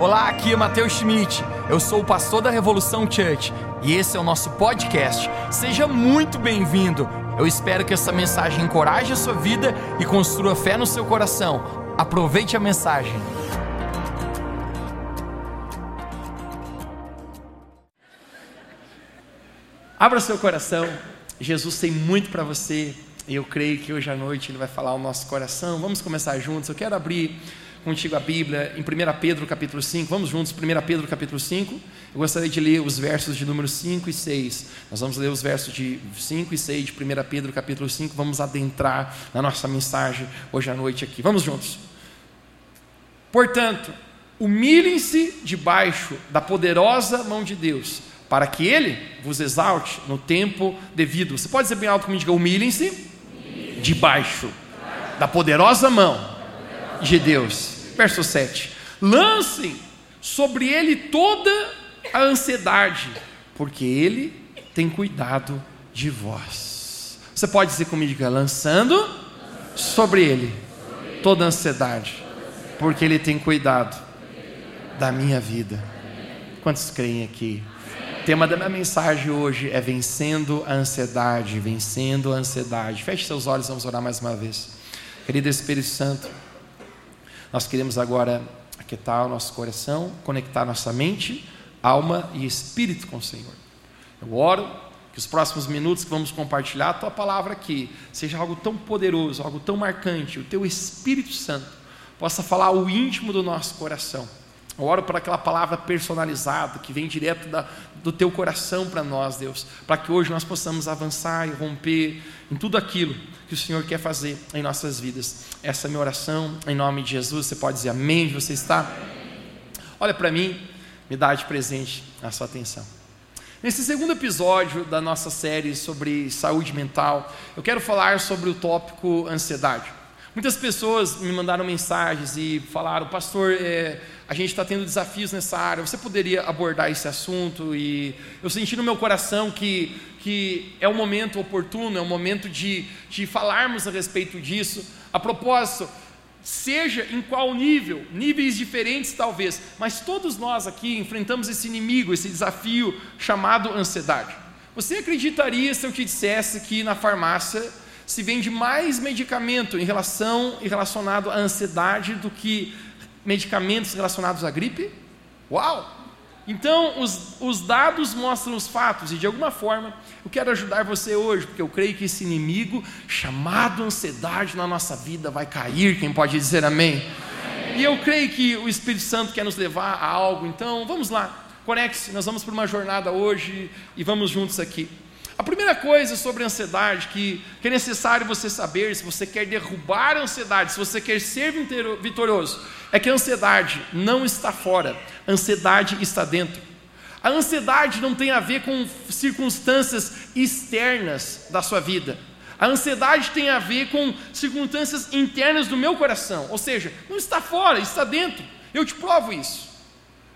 Olá, aqui é Matheus Schmidt. Eu sou o pastor da Revolução Church e esse é o nosso podcast. Seja muito bem-vindo. Eu espero que essa mensagem encoraje a sua vida e construa fé no seu coração. Aproveite a mensagem. Abra seu coração. Jesus tem muito para você. E eu creio que hoje à noite Ele vai falar ao nosso coração. Vamos começar juntos. Eu quero abrir contigo a Bíblia em 1 Pedro capítulo 5. Vamos juntos, 1 Pedro capítulo 5. Eu gostaria de ler os versos de número 5 e 6. Nós vamos ler os versos de 5 e 6 de 1 Pedro capítulo 5. Vamos adentrar na nossa mensagem hoje à noite aqui. Vamos juntos. Portanto, humilhem-se debaixo da poderosa mão de Deus, para que Ele vos exalte no tempo devido. Você pode dizer bem alto comigo, diga, humilhem-se debaixo da poderosa mão de Deus. Verso 7: Lancem sobre ele toda a ansiedade, porque ele tem cuidado de vós. Você pode dizer comigo, lançando sobre ele toda a ansiedade, porque ele tem cuidado da minha vida. Quantos creem aqui? O tema da minha mensagem hoje é vencendo a ansiedade, vencendo a ansiedade. Feche seus olhos, vamos orar mais uma vez. Querido Espírito Santo, nós queremos agora aquietar o nosso coração, conectar nossa mente, alma e espírito com o Senhor. Eu oro que os próximos minutos que vamos compartilhar a tua palavra aqui seja algo tão poderoso, algo tão marcante, o teu Espírito Santo possa falar o íntimo do nosso coração. Eu oro por aquela palavra personalizada que vem direto da, do teu coração para nós, Deus, para que hoje nós possamos avançar e romper em tudo aquilo que o Senhor quer fazer em nossas vidas. Essa é a minha oração, em nome de Jesus. Você pode dizer amém? Você está? Olha para mim, me dá de presente a sua atenção. Nesse segundo episódio da nossa série sobre saúde mental, eu quero falar sobre o tópico ansiedade. Muitas pessoas me mandaram mensagens e falaram, pastor, é, a gente está tendo desafios nessa área, você poderia abordar esse assunto? E eu senti no meu coração que, que é o momento oportuno, é o momento de, de falarmos a respeito disso. A propósito, seja em qual nível, níveis diferentes talvez, mas todos nós aqui enfrentamos esse inimigo, esse desafio chamado ansiedade. Você acreditaria se eu te dissesse que na farmácia se vende mais medicamento em relação e relacionado à ansiedade do que medicamentos relacionados à gripe? Uau! Então, os, os dados mostram os fatos, e de alguma forma, eu quero ajudar você hoje, porque eu creio que esse inimigo, chamado ansiedade na nossa vida, vai cair. Quem pode dizer amém? amém. E eu creio que o Espírito Santo quer nos levar a algo, então vamos lá, conecte-se, nós vamos para uma jornada hoje e vamos juntos aqui. A primeira coisa sobre a ansiedade que, que é necessário você saber, se você quer derrubar a ansiedade, se você quer ser vitorioso, é que a ansiedade não está fora, a ansiedade está dentro. A ansiedade não tem a ver com circunstâncias externas da sua vida. A ansiedade tem a ver com circunstâncias internas do meu coração. Ou seja, não está fora, está dentro. Eu te provo isso.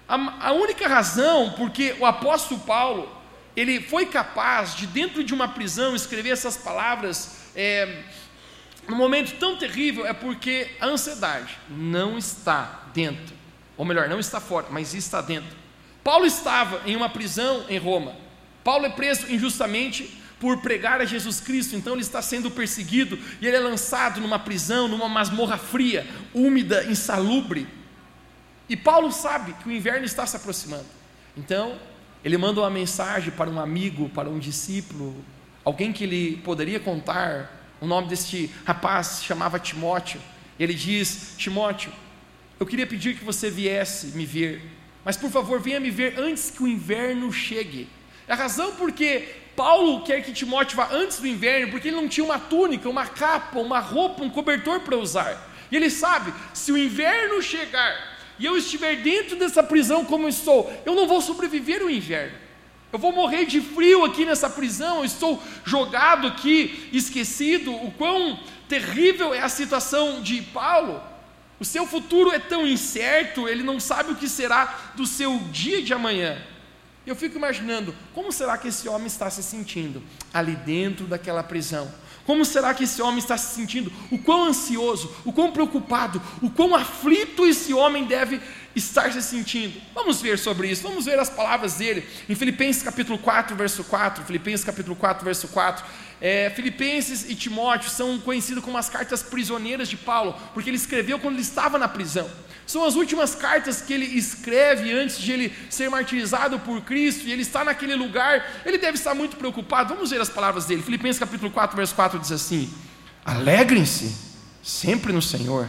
A, a única razão porque o apóstolo Paulo ele foi capaz de, dentro de uma prisão, escrever essas palavras é, num momento tão terrível, é porque a ansiedade não está dentro, ou melhor, não está fora, mas está dentro. Paulo estava em uma prisão em Roma. Paulo é preso injustamente por pregar a Jesus Cristo, então ele está sendo perseguido e ele é lançado numa prisão, numa masmorra fria, úmida, insalubre. E Paulo sabe que o inverno está se aproximando. Então, ele manda uma mensagem para um amigo, para um discípulo, alguém que ele poderia contar. O nome deste rapaz se chamava Timóteo. Ele diz: Timóteo, eu queria pedir que você viesse me ver, mas por favor, venha me ver antes que o inverno chegue. É a razão porque Paulo quer que Timóteo vá antes do inverno, porque ele não tinha uma túnica, uma capa, uma roupa, um cobertor para usar. E ele sabe: se o inverno chegar, e eu estiver dentro dessa prisão como estou, eu não vou sobreviver o inverno. Eu vou morrer de frio aqui nessa prisão, eu estou jogado aqui, esquecido. O quão terrível é a situação de Paulo. O seu futuro é tão incerto, ele não sabe o que será do seu dia de amanhã. Eu fico imaginando como será que esse homem está se sentindo ali dentro daquela prisão como será que esse homem está se sentindo? O quão ansioso, o quão preocupado, o quão aflito esse homem deve estar se sentindo? Vamos ver sobre isso, vamos ver as palavras dele. Em Filipenses capítulo 4, verso 4, Filipenses capítulo 4, verso 4. É, Filipenses e Timóteo são conhecidos como as cartas prisioneiras de Paulo, porque ele escreveu quando ele estava na prisão. São as últimas cartas que ele escreve antes de ele ser martirizado por Cristo, e ele está naquele lugar, ele deve estar muito preocupado. Vamos ver as palavras dele. Filipenses capítulo 4, verso 4 diz assim: Alegrem-se sempre no Senhor.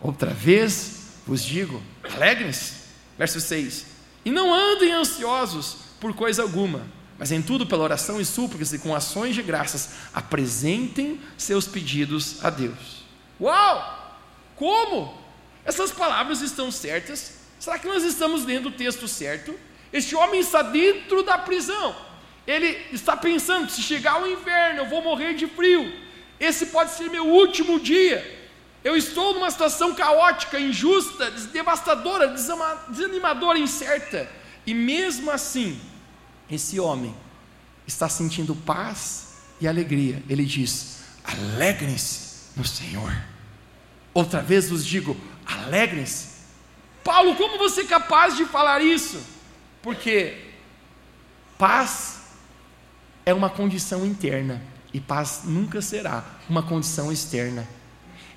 Outra vez vos digo, alegrem-se. Verso 6. E não andem ansiosos por coisa alguma, mas em tudo pela oração e súplicas e com ações de graças, apresentem seus pedidos a Deus. Uau! Como? Essas palavras estão certas? Será que nós estamos lendo o texto certo? Este homem está dentro da prisão. Ele está pensando: se chegar o inverno, eu vou morrer de frio. Esse pode ser meu último dia. Eu estou numa situação caótica, injusta, devastadora, desanimadora, incerta. E mesmo assim, esse homem está sentindo paz e alegria. Ele diz: alegrem-se no Senhor. Outra vez vos digo: alegrem-se. Paulo, como você é capaz de falar isso? Porque paz é uma condição interna e paz nunca será uma condição externa.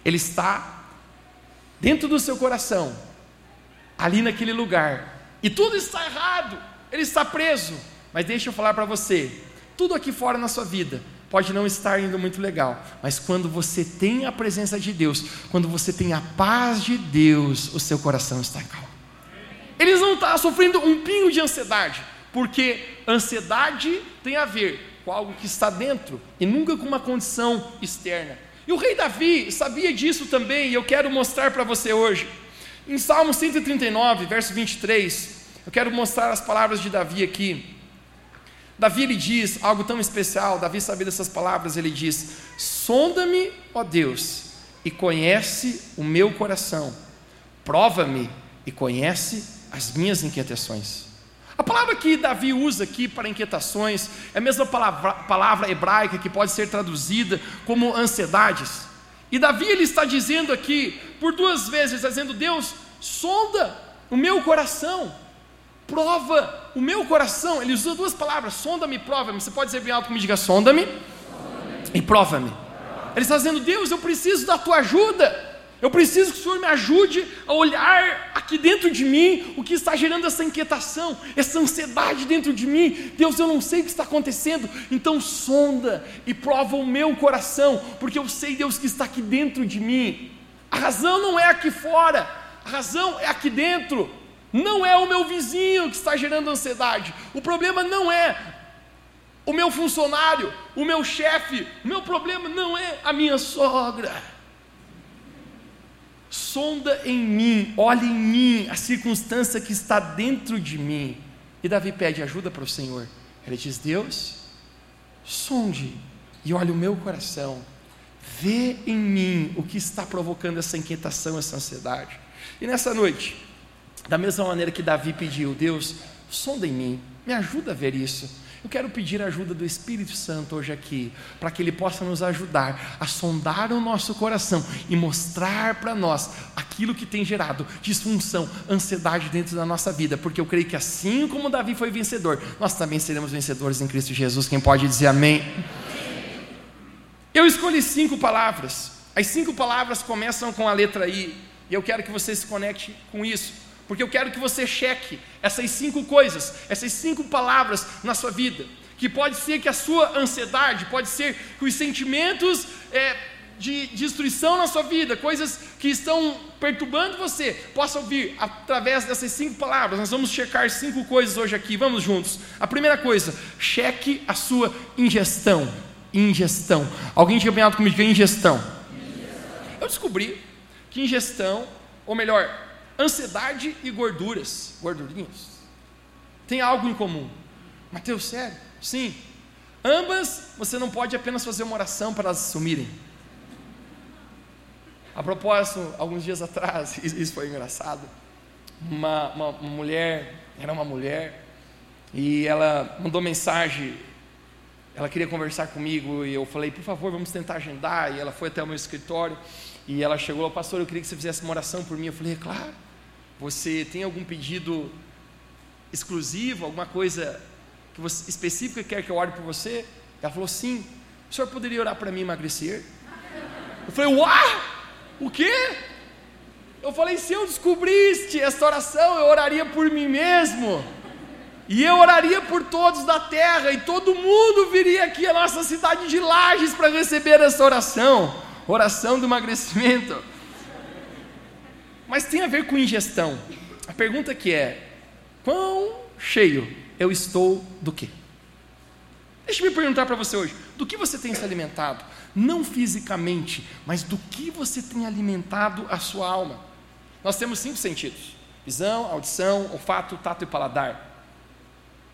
Ele está dentro do seu coração, ali naquele lugar, e tudo está errado, ele está preso. Mas deixa eu falar para você: tudo aqui fora na sua vida pode não estar indo muito legal, mas quando você tem a presença de Deus, quando você tem a paz de Deus, o seu coração está calmo. Eles não estão sofrendo um pingo de ansiedade, porque ansiedade tem a ver com algo que está dentro e nunca com uma condição externa. E o rei Davi sabia disso também, e eu quero mostrar para você hoje. Em Salmo 139, verso 23, eu quero mostrar as palavras de Davi aqui. Davi ele diz algo tão especial, Davi sabia dessas palavras, ele diz: Sonda-me, ó Deus, e conhece o meu coração, prova-me e conhece as minhas inquietações. A palavra que Davi usa aqui para inquietações é a mesma palavra, palavra hebraica que pode ser traduzida como ansiedades. E Davi ele está dizendo aqui, por duas vezes, dizendo: Deus, sonda o meu coração, prova o meu coração. Ele usa duas palavras: sonda-me, prova-me. Você pode dizer bem alto comigo, diga: sonda-me e prova-me. Ele está dizendo: Deus, eu preciso da tua ajuda. Eu preciso que o Senhor me ajude a olhar aqui dentro de mim o que está gerando essa inquietação, essa ansiedade dentro de mim. Deus, eu não sei o que está acontecendo, então sonda e prova o meu coração, porque eu sei, Deus, que está aqui dentro de mim. A razão não é aqui fora, a razão é aqui dentro. Não é o meu vizinho que está gerando ansiedade. O problema não é o meu funcionário, o meu chefe. O meu problema não é a minha sogra sonda em mim, olha em mim a circunstância que está dentro de mim. E Davi pede ajuda para o Senhor. Ele diz: Deus, sonde e olhe o meu coração, vê em mim o que está provocando essa inquietação, essa ansiedade. E nessa noite, da mesma maneira que Davi pediu, Deus, sonda em mim, me ajuda a ver isso eu quero pedir a ajuda do Espírito Santo hoje aqui, para que ele possa nos ajudar a sondar o nosso coração e mostrar para nós aquilo que tem gerado disfunção, ansiedade dentro da nossa vida, porque eu creio que assim como Davi foi vencedor, nós também seremos vencedores em Cristo Jesus. Quem pode dizer amém? Eu escolhi cinco palavras. As cinco palavras começam com a letra I, e eu quero que você se conecte com isso porque eu quero que você cheque essas cinco coisas, essas cinco palavras na sua vida. Que pode ser que a sua ansiedade, pode ser que os sentimentos é, de destruição na sua vida, coisas que estão perturbando você, possam vir através dessas cinco palavras. Nós vamos checar cinco coisas hoje aqui, vamos juntos. A primeira coisa, cheque a sua ingestão. Ingestão. Alguém tinha bem comigo que é ingestão. ingestão. Eu descobri que ingestão, ou melhor, ansiedade e gorduras, gordurinhas, tem algo em comum. Mateus, sério? Sim. Ambas você não pode apenas fazer uma oração para elas sumirem. A propósito, alguns dias atrás, isso foi engraçado. Uma, uma, uma mulher, era uma mulher, e ela mandou mensagem. Ela queria conversar comigo e eu falei, por favor, vamos tentar agendar. E ela foi até o meu escritório e ela chegou, pastor, eu queria que você fizesse uma oração por mim. Eu falei, é claro. Você tem algum pedido exclusivo, alguma coisa que você, específica que quer que eu ore por você? Ela falou: Sim. O senhor poderia orar para mim emagrecer? Eu falei: Uau! O quê? Eu falei: Se eu descobrisse esta oração, eu oraria por mim mesmo. E eu oraria por todos da terra, e todo mundo viria aqui à nossa cidade de Lages para receber essa oração oração do emagrecimento. Mas tem a ver com ingestão. A pergunta que é: quão cheio eu estou do quê? Deixa eu me perguntar para você hoje: do que você tem se alimentado? Não fisicamente, mas do que você tem alimentado a sua alma? Nós temos cinco sentidos: visão, audição, olfato, tato e paladar.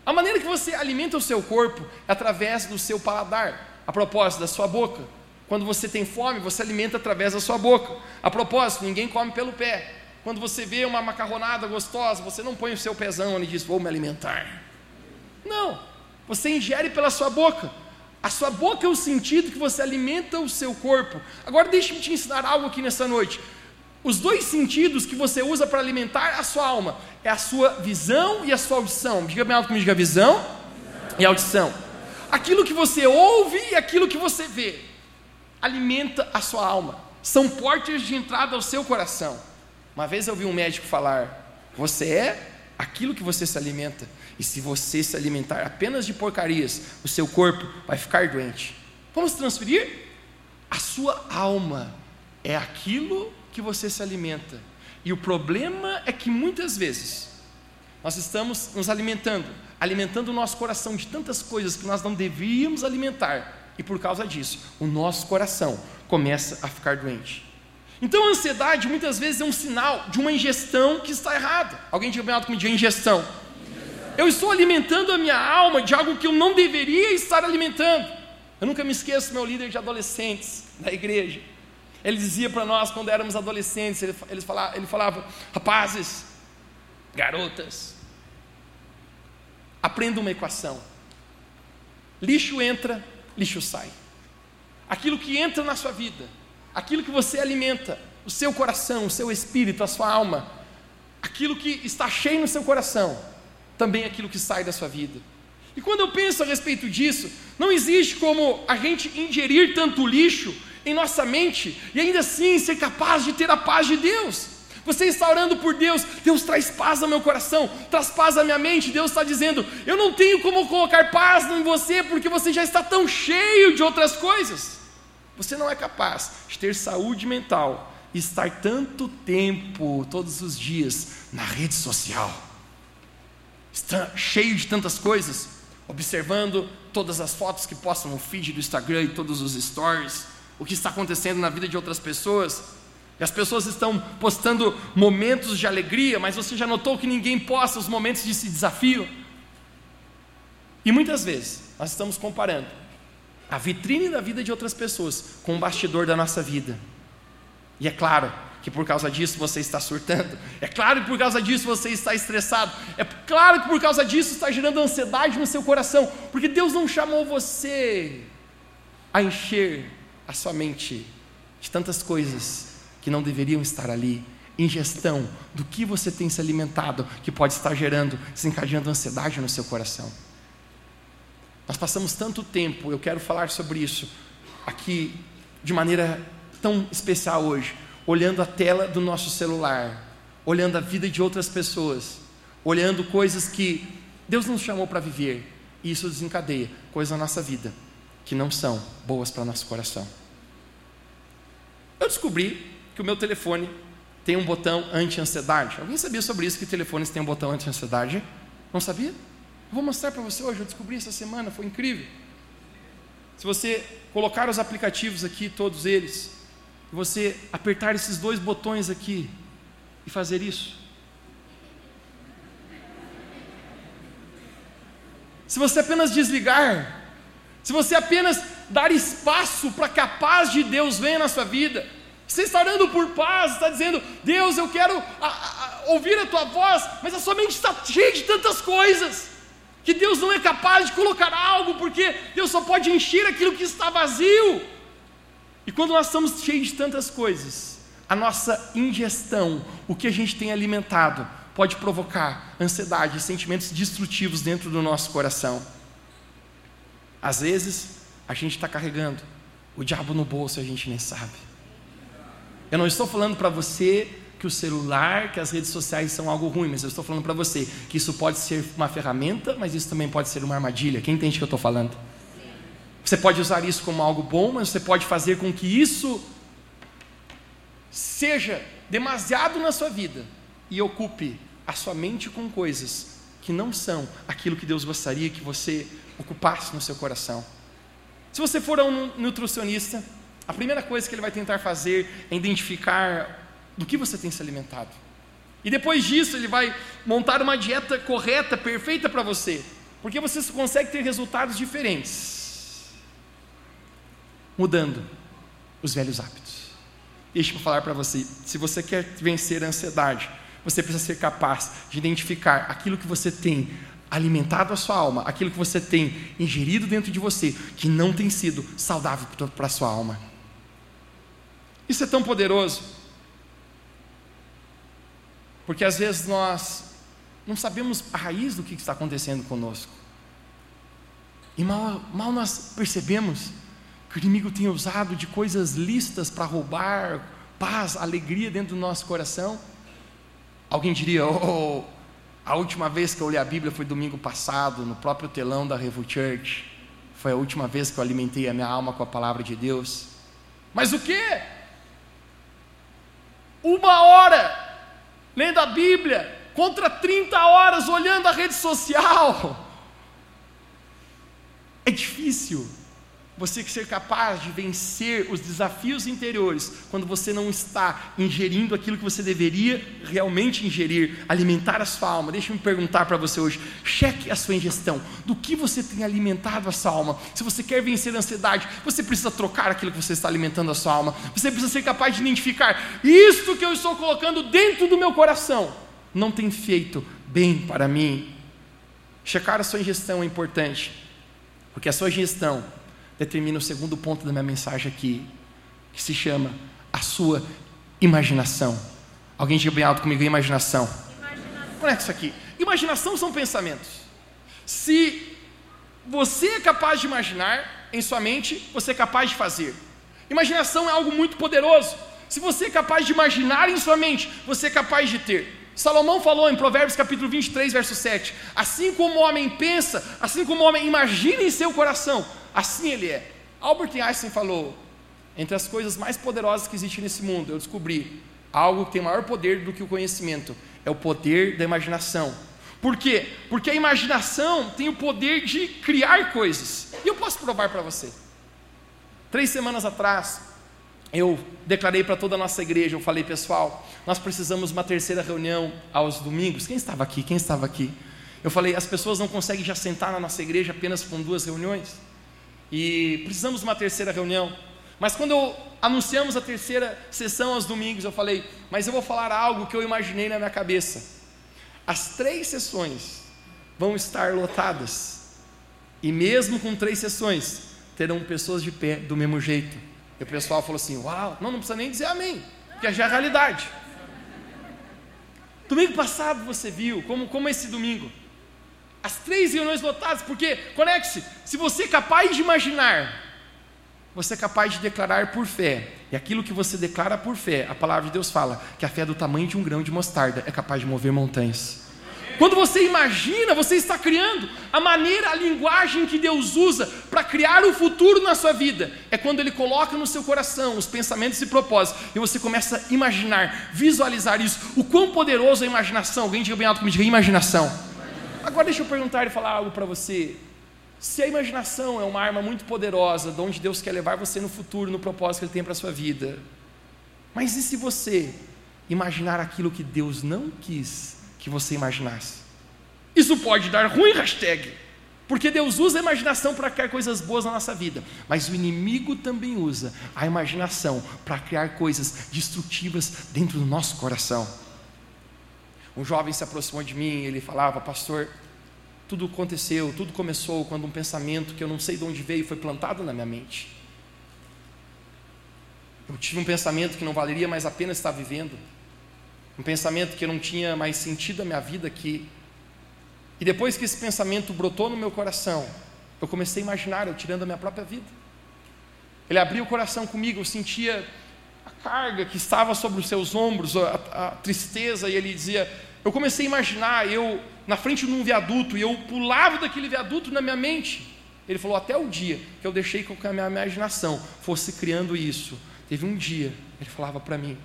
A maneira que você alimenta o seu corpo é através do seu paladar, a propósito da sua boca. Quando você tem fome, você alimenta através da sua boca. A propósito, ninguém come pelo pé. Quando você vê uma macarronada gostosa, você não põe o seu pezão e diz: Vou me alimentar. Não, você ingere pela sua boca. A sua boca é o sentido que você alimenta o seu corpo. Agora, deixe-me te ensinar algo aqui nessa noite. Os dois sentidos que você usa para alimentar a sua alma é a sua visão e a sua audição. Diga bem alto comigo, diga visão e audição. Aquilo que você ouve e aquilo que você vê alimenta a sua alma. São portas de entrada ao seu coração. Uma vez eu ouvi um médico falar: Você é aquilo que você se alimenta. E se você se alimentar apenas de porcarias, o seu corpo vai ficar doente. Vamos transferir? A sua alma é aquilo que você se alimenta. E o problema é que muitas vezes nós estamos nos alimentando, alimentando o nosso coração de tantas coisas que nós não devíamos alimentar. E por causa disso, o nosso coração começa a ficar doente. Então a ansiedade muitas vezes é um sinal de uma ingestão que está errada. Alguém diga bem alto comigo, ingestão. Eu estou alimentando a minha alma de algo que eu não deveria estar alimentando. Eu nunca me esqueço do meu líder de adolescentes da igreja. Ele dizia para nós quando éramos adolescentes, ele, falava, ele falava, rapazes, garotas, aprenda uma equação. Lixo entra, lixo sai. Aquilo que entra na sua vida, aquilo que você alimenta, o seu coração, o seu espírito, a sua alma, aquilo que está cheio no seu coração, também é aquilo que sai da sua vida. E quando eu penso a respeito disso, não existe como a gente ingerir tanto lixo em nossa mente e ainda assim ser capaz de ter a paz de Deus. Você está orando por Deus, Deus traz paz ao meu coração, traz paz à minha mente. Deus está dizendo: Eu não tenho como colocar paz em você, porque você já está tão cheio de outras coisas. Você não é capaz de ter saúde mental e estar tanto tempo, todos os dias, na rede social, está cheio de tantas coisas, observando todas as fotos que postam no feed do Instagram e todos os stories o que está acontecendo na vida de outras pessoas. E as pessoas estão postando momentos de alegria, mas você já notou que ninguém posta os momentos de desafio? E muitas vezes nós estamos comparando a vitrine da vida de outras pessoas com o bastidor da nossa vida. E é claro que por causa disso você está surtando, é claro que por causa disso você está estressado, é claro que por causa disso está gerando ansiedade no seu coração, porque Deus não chamou você a encher a sua mente de tantas coisas que não deveriam estar ali. Ingestão do que você tem se alimentado, que pode estar gerando, desencadeando ansiedade no seu coração. Nós passamos tanto tempo, eu quero falar sobre isso aqui de maneira tão especial hoje, olhando a tela do nosso celular, olhando a vida de outras pessoas, olhando coisas que Deus nos chamou para viver, e isso desencadeia coisas na nossa vida que não são boas para nosso coração. Eu descobri que o meu telefone tem um botão anti-ansiedade. Alguém sabia sobre isso que telefones têm um botão anti-ansiedade? Não sabia? Eu vou mostrar para você hoje, eu descobri essa semana, foi incrível. Se você colocar os aplicativos aqui, todos eles, e você apertar esses dois botões aqui e fazer isso. Se você apenas desligar se você apenas dar espaço para que a paz de Deus venha na sua vida, está orando por paz, está dizendo, Deus, eu quero a, a, ouvir a tua voz, mas a sua mente está cheia de tantas coisas, que Deus não é capaz de colocar algo, porque Deus só pode encher aquilo que está vazio. E quando nós estamos cheios de tantas coisas, a nossa ingestão, o que a gente tem alimentado, pode provocar ansiedade, sentimentos destrutivos dentro do nosso coração. Às vezes, a gente está carregando o diabo no bolso e a gente nem sabe. Eu não estou falando para você que o celular, que as redes sociais são algo ruim, mas eu estou falando para você que isso pode ser uma ferramenta, mas isso também pode ser uma armadilha. Quem entende o que eu estou falando? Você pode usar isso como algo bom, mas você pode fazer com que isso seja demasiado na sua vida e ocupe a sua mente com coisas que não são aquilo que Deus gostaria que você ocupasse no seu coração. Se você for um nutricionista, a primeira coisa que ele vai tentar fazer é identificar do que você tem se alimentado. E depois disso, ele vai montar uma dieta correta, perfeita para você, porque você consegue ter resultados diferentes, mudando os velhos hábitos. Deixa eu falar para você: se você quer vencer a ansiedade, você precisa ser capaz de identificar aquilo que você tem alimentado a sua alma, aquilo que você tem ingerido dentro de você, que não tem sido saudável para a sua alma. Isso é tão poderoso, porque às vezes nós não sabemos a raiz do que está acontecendo conosco, e mal, mal nós percebemos que o inimigo tem usado de coisas listas para roubar paz, alegria dentro do nosso coração. Alguém diria, oh, a última vez que eu li a Bíblia foi domingo passado, no próprio telão da Revo Church. Foi a última vez que eu alimentei a minha alma com a palavra de Deus. Mas o que? Uma hora lendo a Bíblia contra 30 horas olhando a rede social. É difícil você ser capaz de vencer os desafios interiores quando você não está ingerindo aquilo que você deveria realmente ingerir, alimentar a sua alma. Deixa eu perguntar para você hoje: cheque a sua ingestão. Do que você tem alimentado a sua alma? Se você quer vencer a ansiedade, você precisa trocar aquilo que você está alimentando a sua alma. Você precisa ser capaz de identificar: isto que eu estou colocando dentro do meu coração não tem feito bem para mim. Checar a sua ingestão é importante, porque a sua ingestão determina o segundo ponto da minha mensagem aqui, que se chama a sua imaginação. Alguém diga bem alto comigo, imaginação. imaginação. Conecta isso aqui. Imaginação são pensamentos. Se você é capaz de imaginar em sua mente, você é capaz de fazer. Imaginação é algo muito poderoso. Se você é capaz de imaginar em sua mente, você é capaz de ter. Salomão falou em Provérbios capítulo 23, verso 7: Assim como o homem pensa, assim como o homem imagina em seu coração, Assim ele é. Albert Einstein falou: entre as coisas mais poderosas que existem nesse mundo, eu descobri algo que tem maior poder do que o conhecimento: é o poder da imaginação. Por quê? Porque a imaginação tem o poder de criar coisas. E eu posso provar para você. Três semanas atrás, eu declarei para toda a nossa igreja, eu falei, pessoal, nós precisamos de uma terceira reunião aos domingos. Quem estava aqui? Quem estava aqui? Eu falei, as pessoas não conseguem já sentar na nossa igreja apenas com duas reuniões e precisamos de uma terceira reunião. Mas quando eu anunciamos a terceira sessão aos domingos, eu falei, mas eu vou falar algo que eu imaginei na minha cabeça. As três sessões vão estar lotadas. E mesmo com três sessões, terão pessoas de pé do mesmo jeito. E o pessoal falou assim: Uau, não, não precisa nem dizer amém, porque já é a realidade. Domingo passado você viu, como, como esse domingo, as três reuniões lotadas, porque, conecte-se, se você é capaz de imaginar, você é capaz de declarar por fé, e aquilo que você declara por fé, a palavra de Deus fala que a fé é do tamanho de um grão de mostarda é capaz de mover montanhas. Quando você imagina, você está criando a maneira, a linguagem que Deus usa para criar o futuro na sua vida. É quando Ele coloca no seu coração os pensamentos e propósitos, e você começa a imaginar, visualizar isso. O quão poderoso é a imaginação. Alguém diga bem alto comigo, diga imaginação. Agora deixa eu perguntar e falar algo para você. Se a imaginação é uma arma muito poderosa, de onde Deus quer levar você no futuro, no propósito que Ele tem para a sua vida, mas e se você imaginar aquilo que Deus não quis que você imaginasse? Isso pode dar ruim, hashtag, porque Deus usa a imaginação para criar coisas boas na nossa vida, mas o inimigo também usa a imaginação para criar coisas destrutivas dentro do nosso coração. Um jovem se aproximou de mim e ele falava, pastor, tudo aconteceu, tudo começou quando um pensamento que eu não sei de onde veio foi plantado na minha mente. Eu tive um pensamento que não valeria mais a pena estar vivendo. Um pensamento que não tinha mais sentido a minha vida aqui. E depois que esse pensamento brotou no meu coração, eu comecei a imaginar eu tirando a minha própria vida. Ele abriu o coração comigo, eu sentia a carga que estava sobre os seus ombros, a, a tristeza, e ele dizia: Eu comecei a imaginar eu na frente de um viaduto, e eu pulava daquele viaduto na minha mente. Ele falou: Até o dia que eu deixei que a minha imaginação fosse criando isso. Teve um dia, ele falava para mim: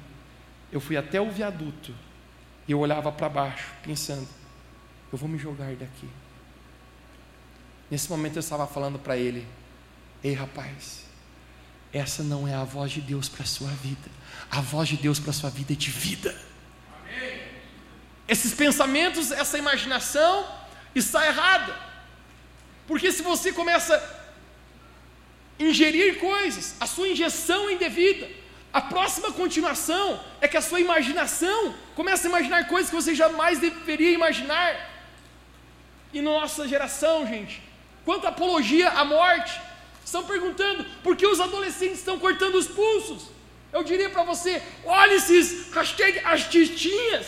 Eu fui até o viaduto, e eu olhava para baixo, pensando: Eu vou me jogar daqui. Nesse momento eu estava falando para ele: Ei rapaz, essa não é a voz de Deus para a sua vida. A voz de Deus para a sua vida é de vida. Amém. Esses pensamentos, essa imaginação está errada. Porque se você começa a ingerir coisas, a sua injeção é indevida. A próxima continuação é que a sua imaginação começa a imaginar coisas que você jamais deveria imaginar. E na nossa geração, gente, quanto apologia à morte, Estão perguntando por que os adolescentes estão cortando os pulsos. Eu diria para você: olha esses hashtag artistinhas.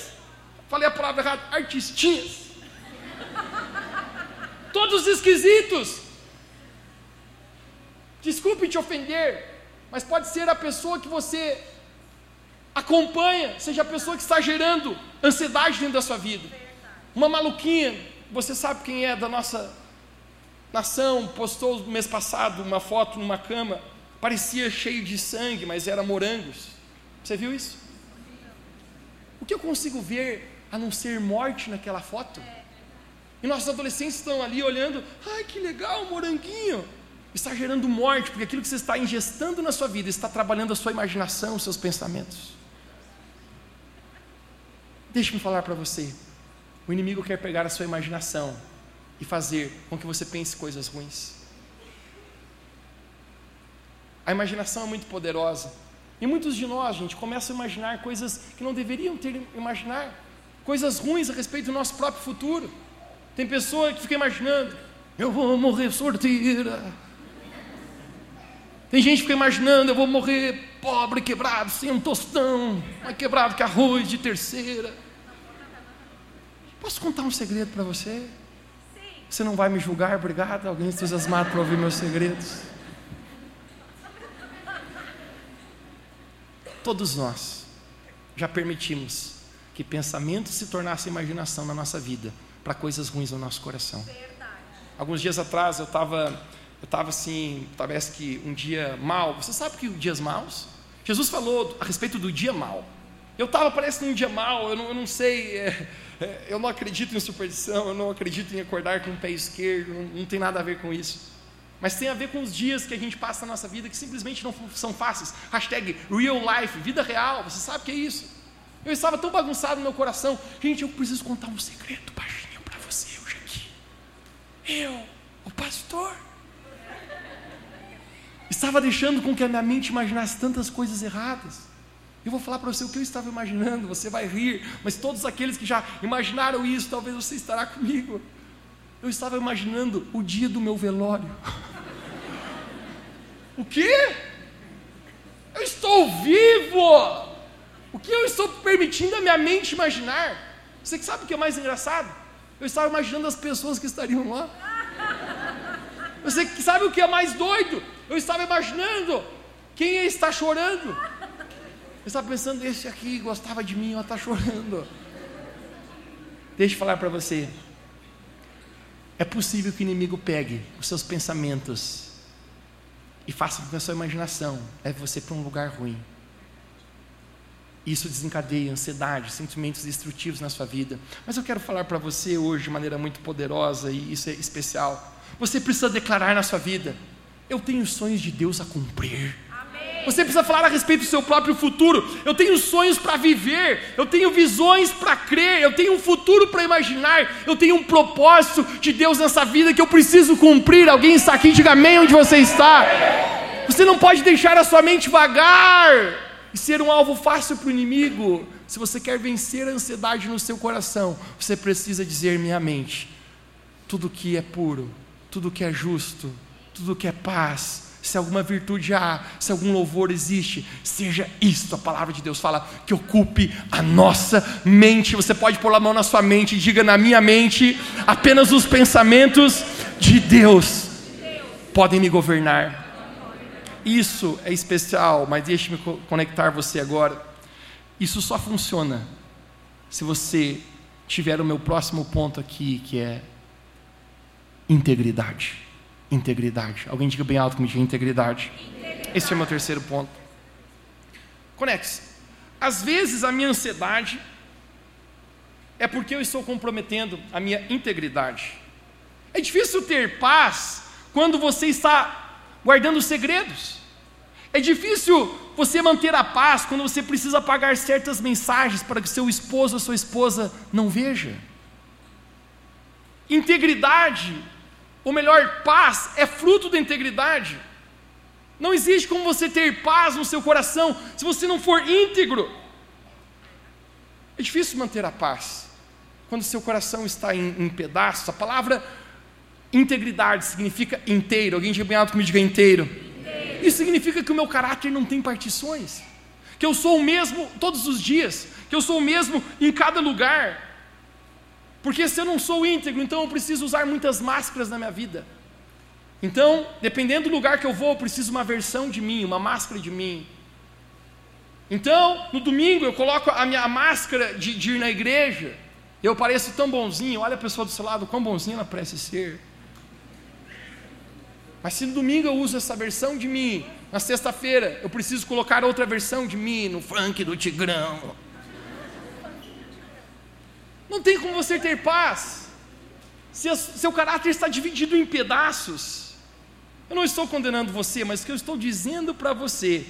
Falei a palavra errada, artistinhas. Todos esquisitos. Desculpe te ofender, mas pode ser a pessoa que você acompanha, seja a pessoa que está gerando ansiedade dentro da sua vida. Uma maluquinha, você sabe quem é da nossa nação postou no mês passado uma foto numa cama, parecia cheio de sangue, mas era morangos. Você viu isso? O que eu consigo ver a não ser morte naquela foto? E nossos adolescentes estão ali olhando, ai que legal, moranguinho. Está gerando morte, porque aquilo que você está ingestando na sua vida está trabalhando a sua imaginação, os seus pensamentos. Deixe-me falar para você: o inimigo quer pegar a sua imaginação e fazer com que você pense coisas ruins. A imaginação é muito poderosa. E muitos de nós, gente, começam a imaginar coisas que não deveriam ter imaginar, coisas ruins a respeito do nosso próprio futuro. Tem pessoa que fica imaginando, eu vou morrer sorteira. Tem gente que fica imaginando, eu vou morrer pobre, quebrado, sem um tostão, mais quebrado que arroz de terceira. Posso contar um segredo para você? Você não vai me julgar, obrigado? Alguém entusiasmado para ouvir meus segredos? Todos nós já permitimos que pensamentos se tornassem imaginação na nossa vida para coisas ruins no nosso coração. Alguns dias atrás eu estava eu estava assim, parece que um dia mal. Você sabe que dias maus? Jesus falou a respeito do dia mal. Eu estava, parece, num dia mal, eu não, eu não sei. É, é, eu não acredito em superstição, eu não acredito em acordar com o pé esquerdo, não, não tem nada a ver com isso. Mas tem a ver com os dias que a gente passa na nossa vida que simplesmente não são fáceis. Hashtag real life, vida real, você sabe o que é isso? Eu estava tão bagunçado no meu coração. Gente, eu preciso contar um segredo baixinho para você hoje aqui. Eu, o pastor, estava deixando com que a minha mente imaginasse tantas coisas erradas. Eu vou falar para você o que eu estava imaginando, você vai rir, mas todos aqueles que já imaginaram isso, talvez você estará comigo. Eu estava imaginando o dia do meu velório. o quê? Eu estou vivo! O que eu estou permitindo a minha mente imaginar? Você que sabe o que é mais engraçado? Eu estava imaginando as pessoas que estariam lá. Você que sabe o que é mais doido? Eu estava imaginando quem está chorando. Estava pensando, esse aqui gostava de mim, ela está chorando. Deixa eu falar para você. É possível que o inimigo pegue os seus pensamentos e faça com que a sua imaginação leve você para um lugar ruim. Isso desencadeia ansiedade, sentimentos destrutivos na sua vida. Mas eu quero falar para você hoje de maneira muito poderosa e isso é especial. Você precisa declarar na sua vida: eu tenho sonhos de Deus a cumprir. Você precisa falar a respeito do seu próprio futuro. Eu tenho sonhos para viver, eu tenho visões para crer, eu tenho um futuro para imaginar, eu tenho um propósito de Deus nessa vida que eu preciso cumprir. Alguém está aqui, diga amém onde você está. Você não pode deixar a sua mente vagar e ser um alvo fácil para o inimigo. Se você quer vencer a ansiedade no seu coração, você precisa dizer: minha mente, tudo que é puro, tudo que é justo, tudo que é paz, se alguma virtude há, se algum louvor existe, seja isto, a palavra de Deus fala, que ocupe a nossa mente. Você pode pôr a mão na sua mente e diga: na minha mente, apenas os pensamentos de Deus podem me governar. Isso é especial, mas deixe-me conectar você agora. Isso só funciona se você tiver o meu próximo ponto aqui, que é integridade. Integridade. Alguém diga bem alto comigo, integridade. integridade. Esse é o meu terceiro ponto. Conecte-se. Às vezes a minha ansiedade é porque eu estou comprometendo a minha integridade. É difícil ter paz quando você está guardando segredos. É difícil você manter a paz quando você precisa apagar certas mensagens para que seu esposo ou sua esposa não veja. Integridade, ou melhor, paz, é fruto da integridade. Não existe como você ter paz no seu coração se você não for íntegro. É difícil manter a paz quando seu coração está em, em pedaços. A palavra integridade significa inteiro. Alguém bem alto me diga inteiro. inteiro. Isso significa que o meu caráter não tem partições. Que eu sou o mesmo todos os dias. Que eu sou o mesmo em cada lugar. Porque se eu não sou íntegro, então eu preciso usar muitas máscaras na minha vida. Então, dependendo do lugar que eu vou, eu preciso uma versão de mim, uma máscara de mim. Então, no domingo eu coloco a minha máscara de, de ir na igreja. Eu pareço tão bonzinho, olha a pessoa do seu lado, quão bonzinho ela parece ser. Mas se no domingo eu uso essa versão de mim, na sexta-feira eu preciso colocar outra versão de mim no funk do Tigrão. Não tem como você ter paz se a, seu caráter está dividido em pedaços. Eu não estou condenando você, mas o que eu estou dizendo para você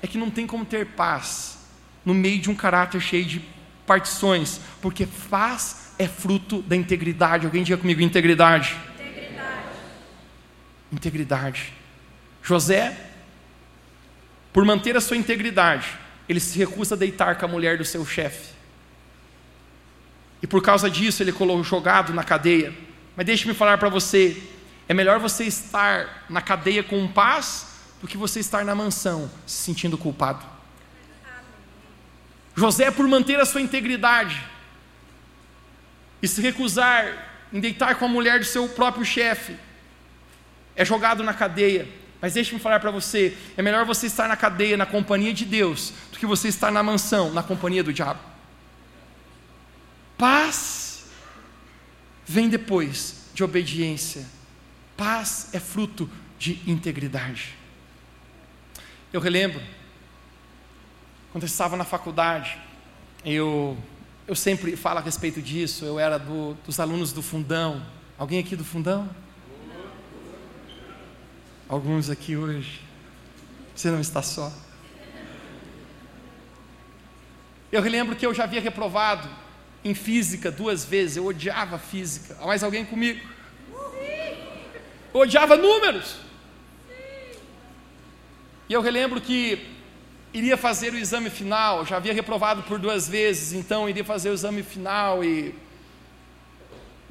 é que não tem como ter paz no meio de um caráter cheio de partições, porque paz é fruto da integridade. Alguém diga comigo: integridade. Integridade. Integridade. José, por manter a sua integridade, ele se recusa a deitar com a mulher do seu chefe. E por causa disso ele colocou jogado na cadeia. Mas deixe-me falar para você: é melhor você estar na cadeia com paz do que você estar na mansão se sentindo culpado. José, por manter a sua integridade e se recusar em deitar com a mulher do seu próprio chefe, é jogado na cadeia. Mas deixe-me falar para você: é melhor você estar na cadeia, na companhia de Deus, do que você estar na mansão, na companhia do diabo. Paz vem depois de obediência. Paz é fruto de integridade. Eu relembro, quando eu estava na faculdade, eu, eu sempre falo a respeito disso, eu era do, dos alunos do fundão. Alguém aqui do fundão? Alguns aqui hoje. Você não está só. Eu relembro que eu já havia reprovado em física duas vezes, eu odiava física. Há mais alguém comigo? Eu odiava números. E eu relembro que iria fazer o exame final, já havia reprovado por duas vezes, então iria fazer o exame final e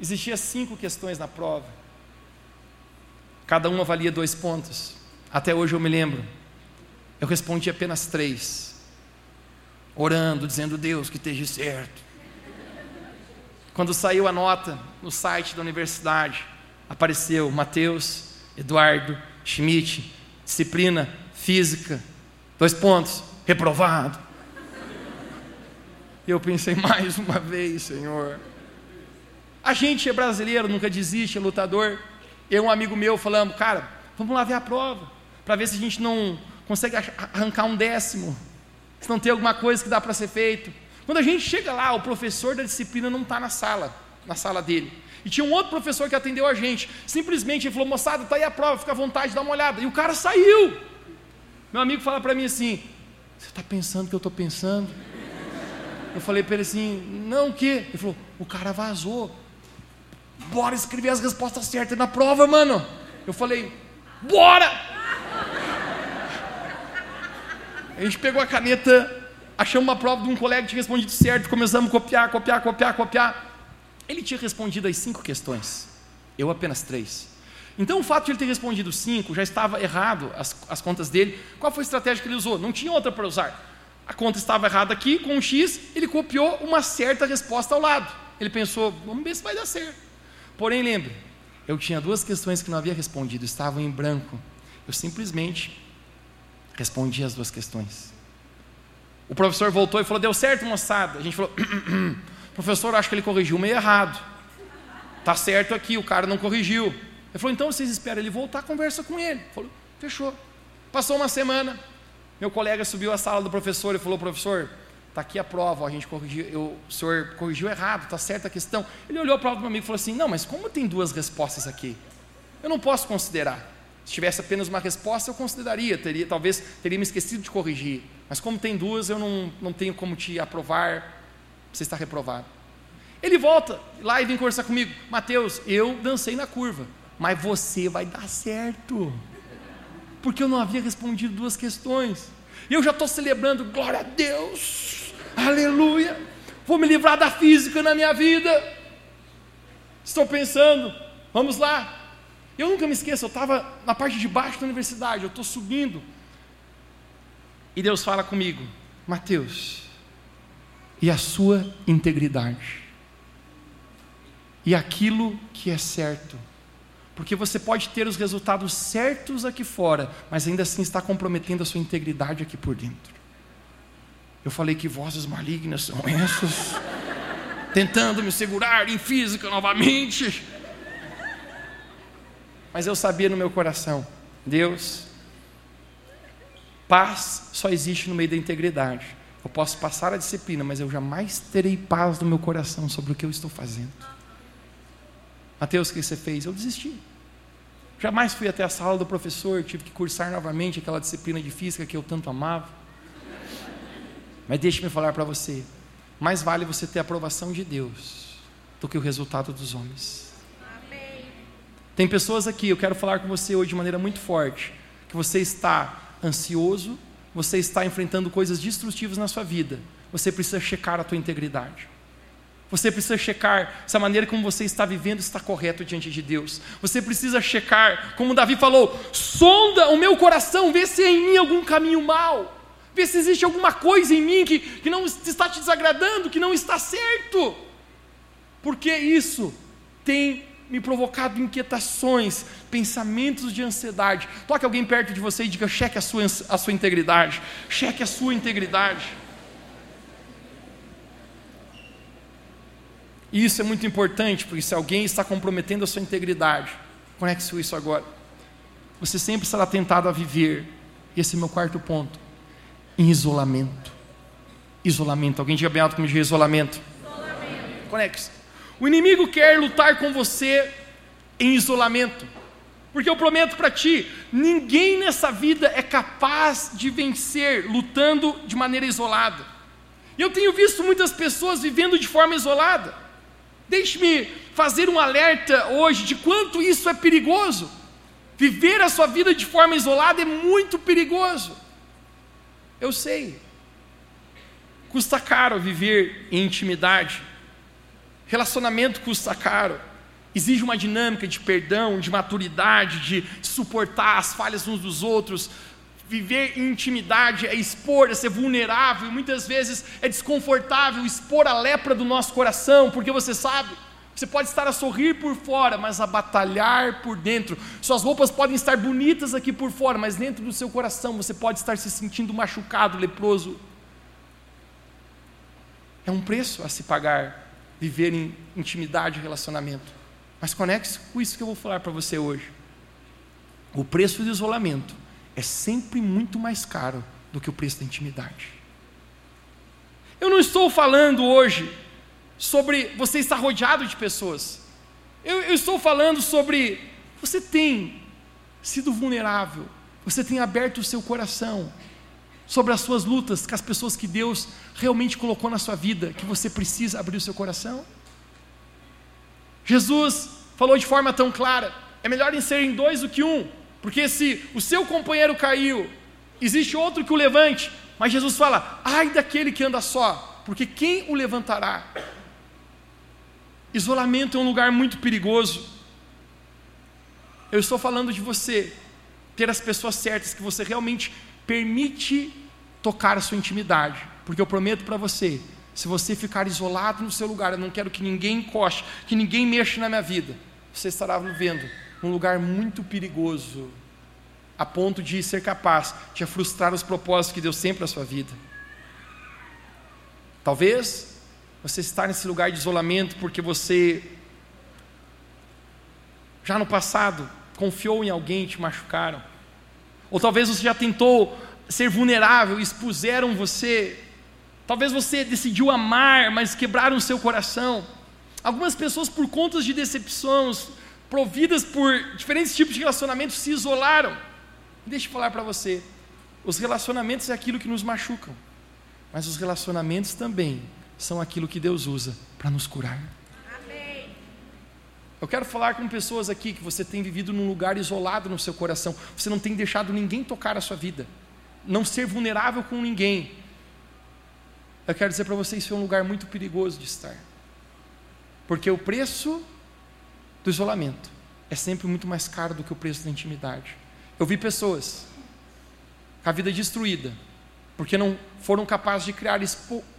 existia cinco questões na prova. Cada uma valia dois pontos. Até hoje eu me lembro. Eu respondi apenas três, orando, dizendo Deus que esteja certo. Quando saiu a nota no site da universidade, apareceu Mateus, Eduardo, Schmidt, disciplina física, dois pontos, reprovado. Eu pensei mais uma vez, Senhor. A gente é brasileiro, nunca desiste, é lutador. Eu e um amigo meu falamos, cara, vamos lá ver a prova, para ver se a gente não consegue arrancar um décimo, se não tem alguma coisa que dá para ser feito. Quando a gente chega lá, o professor da disciplina não está na sala, na sala dele. E tinha um outro professor que atendeu a gente. Simplesmente ele falou: moçada, está aí a prova, fica à vontade, dá uma olhada. E o cara saiu. Meu amigo fala para mim assim: Você está pensando que eu estou pensando? Eu falei para ele assim: Não, o quê? Ele falou: O cara vazou. Bora escrever as respostas certas na prova, mano. Eu falei: Bora! A gente pegou a caneta achamos uma prova de um colega que tinha respondido certo, começamos a copiar, copiar, copiar, copiar. Ele tinha respondido as cinco questões, eu apenas três. Então, o fato de ele ter respondido cinco já estava errado, as, as contas dele. Qual foi a estratégia que ele usou? Não tinha outra para usar. A conta estava errada aqui, com um X, ele copiou uma certa resposta ao lado. Ele pensou, vamos ver se vai dar certo. Porém, lembre, eu tinha duas questões que não havia respondido, estavam em branco. Eu simplesmente respondi as duas questões. O professor voltou e falou: Deu certo, moçada? A gente falou: Professor, acho que ele corrigiu meio errado. Tá certo aqui, o cara não corrigiu. Ele falou: Então vocês esperam ele voltar, conversa com ele. Falou: Fechou. Passou uma semana, meu colega subiu à sala do professor e falou: Professor, está aqui a prova, a gente corrigiu, eu, o senhor corrigiu errado, está certa a questão. Ele olhou para o meu amigo e falou assim: Não, mas como tem duas respostas aqui? Eu não posso considerar. Se tivesse apenas uma resposta, eu consideraria, teria, talvez teria me esquecido de corrigir. Mas como tem duas, eu não, não tenho como te aprovar, você está reprovado. Ele volta lá e vem conversar comigo: Mateus, eu dancei na curva, mas você vai dar certo, porque eu não havia respondido duas questões. E eu já estou celebrando, glória a Deus, aleluia, vou me livrar da física na minha vida. Estou pensando, vamos lá. Eu nunca me esqueço, eu estava na parte de baixo da universidade, eu estou subindo. E Deus fala comigo, Mateus, e a sua integridade, e aquilo que é certo porque você pode ter os resultados certos aqui fora, mas ainda assim está comprometendo a sua integridade aqui por dentro. Eu falei que vozes malignas são essas, tentando me segurar em física novamente. Mas eu sabia no meu coração, Deus, paz só existe no meio da integridade. Eu posso passar a disciplina, mas eu jamais terei paz no meu coração sobre o que eu estou fazendo. Mateus, o que você fez? Eu desisti. Jamais fui até a sala do professor, tive que cursar novamente aquela disciplina de física que eu tanto amava. Mas deixe-me falar para você: mais vale você ter a aprovação de Deus do que o resultado dos homens. Tem pessoas aqui, eu quero falar com você hoje de maneira muito forte, que você está ansioso, você está enfrentando coisas destrutivas na sua vida. Você precisa checar a tua integridade. Você precisa checar se a maneira como você está vivendo está correta diante de Deus. Você precisa checar, como Davi falou: sonda o meu coração, vê se há em mim algum caminho mau. Vê se existe alguma coisa em mim que, que não está te desagradando, que não está certo. Porque isso tem me provocado inquietações, pensamentos de ansiedade. Toque alguém perto de você e diga: cheque a sua, a sua integridade. Cheque a sua integridade. E isso é muito importante, porque se alguém está comprometendo a sua integridade, conecte isso agora. Você sempre será tentado a viver, esse é meu quarto ponto, em isolamento. Isolamento. Alguém diga bem alto diz isolamento. isolamento. Conecte-se. O inimigo quer lutar com você em isolamento. Porque eu prometo para ti, ninguém nessa vida é capaz de vencer lutando de maneira isolada. Eu tenho visto muitas pessoas vivendo de forma isolada. Deixe-me fazer um alerta hoje de quanto isso é perigoso. Viver a sua vida de forma isolada é muito perigoso. Eu sei. Custa caro viver em intimidade. Relacionamento custa caro. Exige uma dinâmica de perdão, de maturidade, de suportar as falhas uns dos outros, Viver em intimidade é expor, é ser vulnerável, muitas vezes é desconfortável expor a lepra do nosso coração, porque você sabe, você pode estar a sorrir por fora, mas a batalhar por dentro. Suas roupas podem estar bonitas aqui por fora, mas dentro do seu coração você pode estar se sentindo machucado, leproso. É um preço a se pagar viver em intimidade e relacionamento. Mas conecte-se com isso que eu vou falar para você hoje. O preço do isolamento é sempre muito mais caro do que o preço da intimidade. Eu não estou falando hoje sobre você estar rodeado de pessoas. Eu, eu estou falando sobre você tem sido vulnerável, você tem aberto o seu coração sobre as suas lutas com as pessoas que Deus realmente colocou na sua vida, que você precisa abrir o seu coração. Jesus falou de forma tão clara: é melhor em serem dois do que um. Porque se o seu companheiro caiu, existe outro que o levante. Mas Jesus fala: ai daquele que anda só, porque quem o levantará? Isolamento é um lugar muito perigoso. Eu estou falando de você ter as pessoas certas que você realmente permite tocar a sua intimidade. Porque eu prometo para você, se você ficar isolado no seu lugar, eu não quero que ninguém encoste, que ninguém mexa na minha vida, você estará vivendo num lugar muito perigoso, a ponto de ser capaz de frustrar os propósitos que Deus tem para a sua vida. Talvez você está nesse lugar de isolamento porque você já no passado confiou em alguém e te machucaram. Ou talvez você já tentou ser vulnerável expuseram você. Talvez você decidiu amar, mas quebraram o seu coração. Algumas pessoas, por conta de decepções, providas por diferentes tipos de relacionamentos, se isolaram. Deixa eu falar para você: os relacionamentos é aquilo que nos machucam, mas os relacionamentos também são aquilo que Deus usa para nos curar. Eu quero falar com pessoas aqui que você tem vivido num lugar isolado no seu coração, você não tem deixado ninguém tocar a sua vida, não ser vulnerável com ninguém. Eu quero dizer para você, isso é um lugar muito perigoso de estar, porque o preço do isolamento é sempre muito mais caro do que o preço da intimidade. Eu vi pessoas com a vida destruída, porque não foram capazes de criar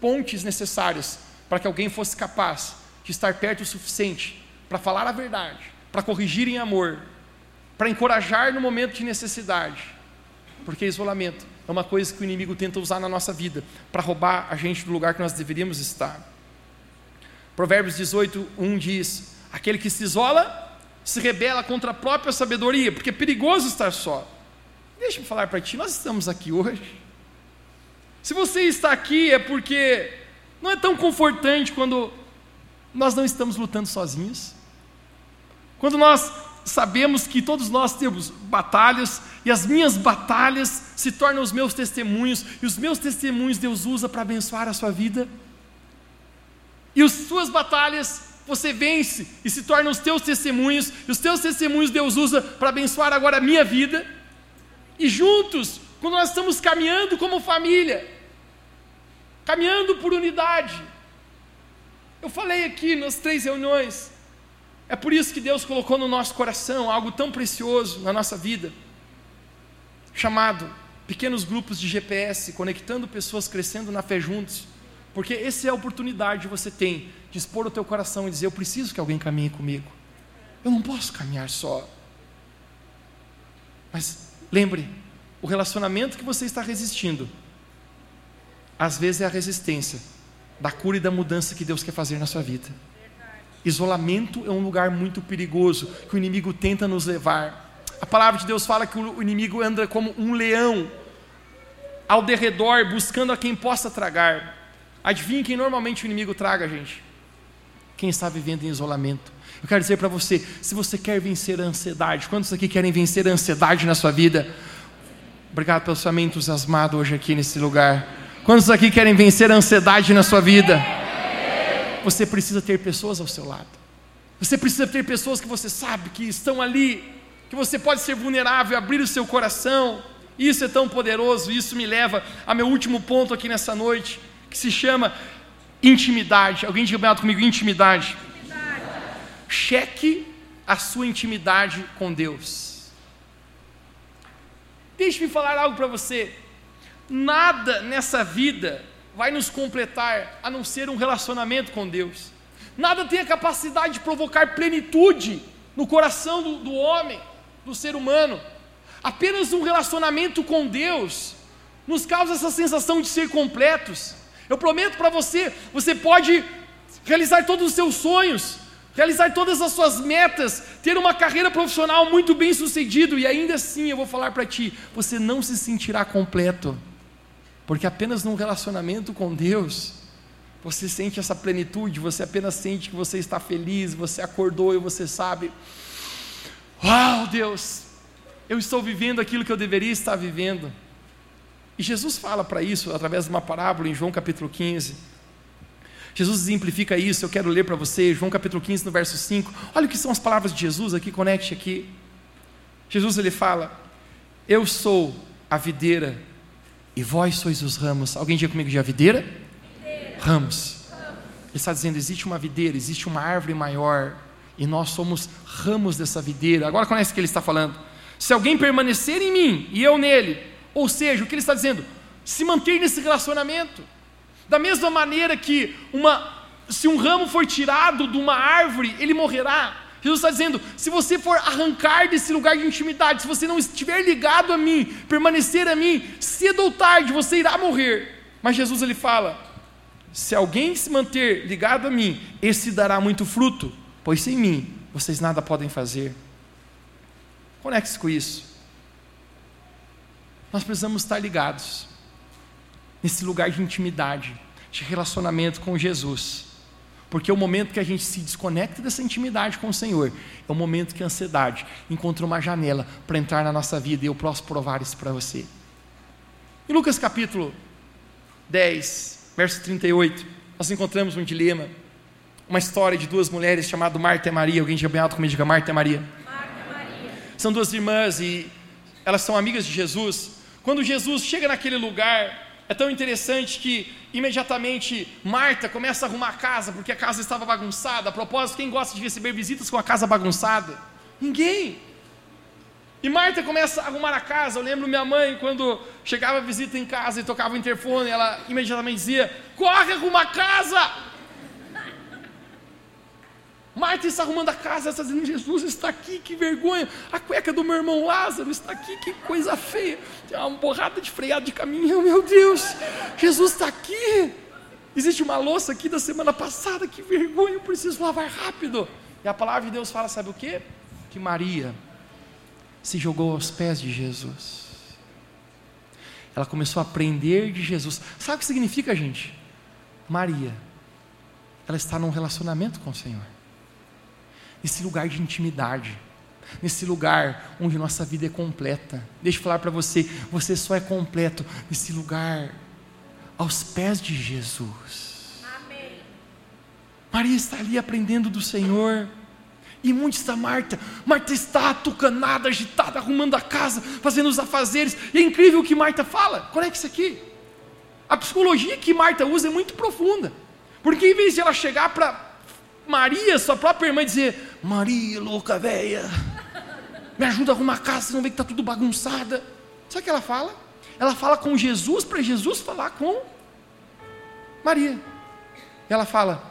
pontes necessárias para que alguém fosse capaz de estar perto o suficiente para falar a verdade, para corrigir em amor, para encorajar no momento de necessidade. Porque isolamento é uma coisa que o inimigo tenta usar na nossa vida para roubar a gente do lugar que nós deveríamos estar. Provérbios 18, 1 diz: Aquele que se isola se rebela contra a própria sabedoria, porque é perigoso estar só. Deixa-me falar para ti, nós estamos aqui hoje. Se você está aqui é porque não é tão confortante quando nós não estamos lutando sozinhos. Quando nós sabemos que todos nós temos batalhas, e as minhas batalhas se tornam os meus testemunhos, e os meus testemunhos Deus usa para abençoar a sua vida, e as suas batalhas você vence e se tornam os teus testemunhos, e os teus testemunhos Deus usa para abençoar agora a minha vida, e juntos, quando nós estamos caminhando como família, caminhando por unidade, eu falei aqui nas três reuniões, é por isso que Deus colocou no nosso coração algo tão precioso na nossa vida, chamado pequenos grupos de GPS, conectando pessoas crescendo na fé juntos. Porque essa é a oportunidade que você tem de expor o teu coração e dizer: Eu preciso que alguém caminhe comigo. Eu não posso caminhar só. Mas lembre, o relacionamento que você está resistindo, às vezes é a resistência da cura e da mudança que Deus quer fazer na sua vida. Isolamento é um lugar muito perigoso que o inimigo tenta nos levar. A palavra de Deus fala que o inimigo anda como um leão ao derredor, buscando a quem possa tragar. Adivinhe quem normalmente o inimigo traga, gente? Quem está vivendo em isolamento. Eu quero dizer para você: se você quer vencer a ansiedade, quantos aqui querem vencer a ansiedade na sua vida? Obrigado pelo seu amém entusiasmado hoje aqui nesse lugar. Quantos aqui querem vencer a ansiedade na sua vida? Você precisa ter pessoas ao seu lado. Você precisa ter pessoas que você sabe que estão ali, que você pode ser vulnerável, abrir o seu coração. Isso é tão poderoso, isso me leva a meu último ponto aqui nessa noite, que se chama intimidade. Alguém diga comigo, intimidade. intimidade. Cheque a sua intimidade com Deus. Deixe-me falar algo para você. Nada nessa vida vai nos completar a não ser um relacionamento com Deus. Nada tem a capacidade de provocar plenitude no coração do, do homem, do ser humano. Apenas um relacionamento com Deus nos causa essa sensação de ser completos. Eu prometo para você, você pode realizar todos os seus sonhos, realizar todas as suas metas, ter uma carreira profissional muito bem sucedido e ainda assim eu vou falar para ti, você não se sentirá completo. Porque apenas num relacionamento com Deus, você sente essa plenitude, você apenas sente que você está feliz, você acordou e você sabe: Uau, Deus, eu estou vivendo aquilo que eu deveria estar vivendo. E Jesus fala para isso através de uma parábola em João capítulo 15. Jesus exemplifica isso, eu quero ler para você, João capítulo 15, no verso 5. Olha o que são as palavras de Jesus aqui, conecte aqui. Jesus ele fala: Eu sou a videira e vós sois os ramos. Alguém diga comigo de a videira? videira. Ramos. Ele está dizendo: existe uma videira, existe uma árvore maior. e nós somos ramos dessa videira. Agora conhece o que ele está falando. Se alguém permanecer em mim e eu nele, ou seja, o que ele está dizendo? Se manter nesse relacionamento. Da mesma maneira que uma, se um ramo for tirado de uma árvore, ele morrerá. Jesus está dizendo: se você for arrancar desse lugar de intimidade, se você não estiver ligado a mim, permanecer a mim, cedo ou tarde você irá morrer. Mas Jesus ele fala: se alguém se manter ligado a mim, esse dará muito fruto, pois sem mim vocês nada podem fazer. Conecte-se com isso. Nós precisamos estar ligados nesse lugar de intimidade, de relacionamento com Jesus. Porque o momento que a gente se desconecta dessa intimidade com o Senhor é o momento que a ansiedade encontra uma janela para entrar na nossa vida e eu posso provar isso para você. Em Lucas capítulo 10, verso 38, nós encontramos um dilema, uma história de duas mulheres chamadas Marta e Maria. Alguém já bem alto comigo, diga Marta e Maria. Marta Maria. São duas irmãs e elas são amigas de Jesus. Quando Jesus chega naquele lugar, é tão interessante que imediatamente Marta começa a arrumar a casa, porque a casa estava bagunçada. A propósito, quem gosta de receber visitas com a casa bagunçada? Ninguém. E Marta começa a arrumar a casa. Eu lembro minha mãe, quando chegava a visita em casa e tocava o interfone, ela imediatamente dizia: Corre, arruma a casa! Marta está arrumando a casa, está dizendo: Jesus está aqui, que vergonha. A cueca do meu irmão Lázaro está aqui, que coisa feia. Tem uma borrada de freado de caminhão, meu Deus. Jesus está aqui. Existe uma louça aqui da semana passada, que vergonha, eu preciso lavar rápido. E a palavra de Deus fala: sabe o que? Que Maria se jogou aos pés de Jesus. Ela começou a aprender de Jesus. Sabe o que significa, gente? Maria, ela está num relacionamento com o Senhor, nesse lugar de intimidade, nesse lugar onde nossa vida é completa. Deixa eu falar para você: você só é completo nesse lugar, aos pés de Jesus. Amém. Maria está ali aprendendo do Senhor. E onde está Marta? Marta está atucanada, agitada, arrumando a casa, fazendo os afazeres. E é incrível o que Marta fala. É isso aqui? A psicologia que Marta usa é muito profunda. Porque em vez de ela chegar para Maria, sua própria irmã, dizer: Maria, louca velha, me ajuda a arrumar a casa, você não vê que está tudo bagunçada. Sabe o que ela fala? Ela fala com Jesus para Jesus falar com Maria. Ela fala: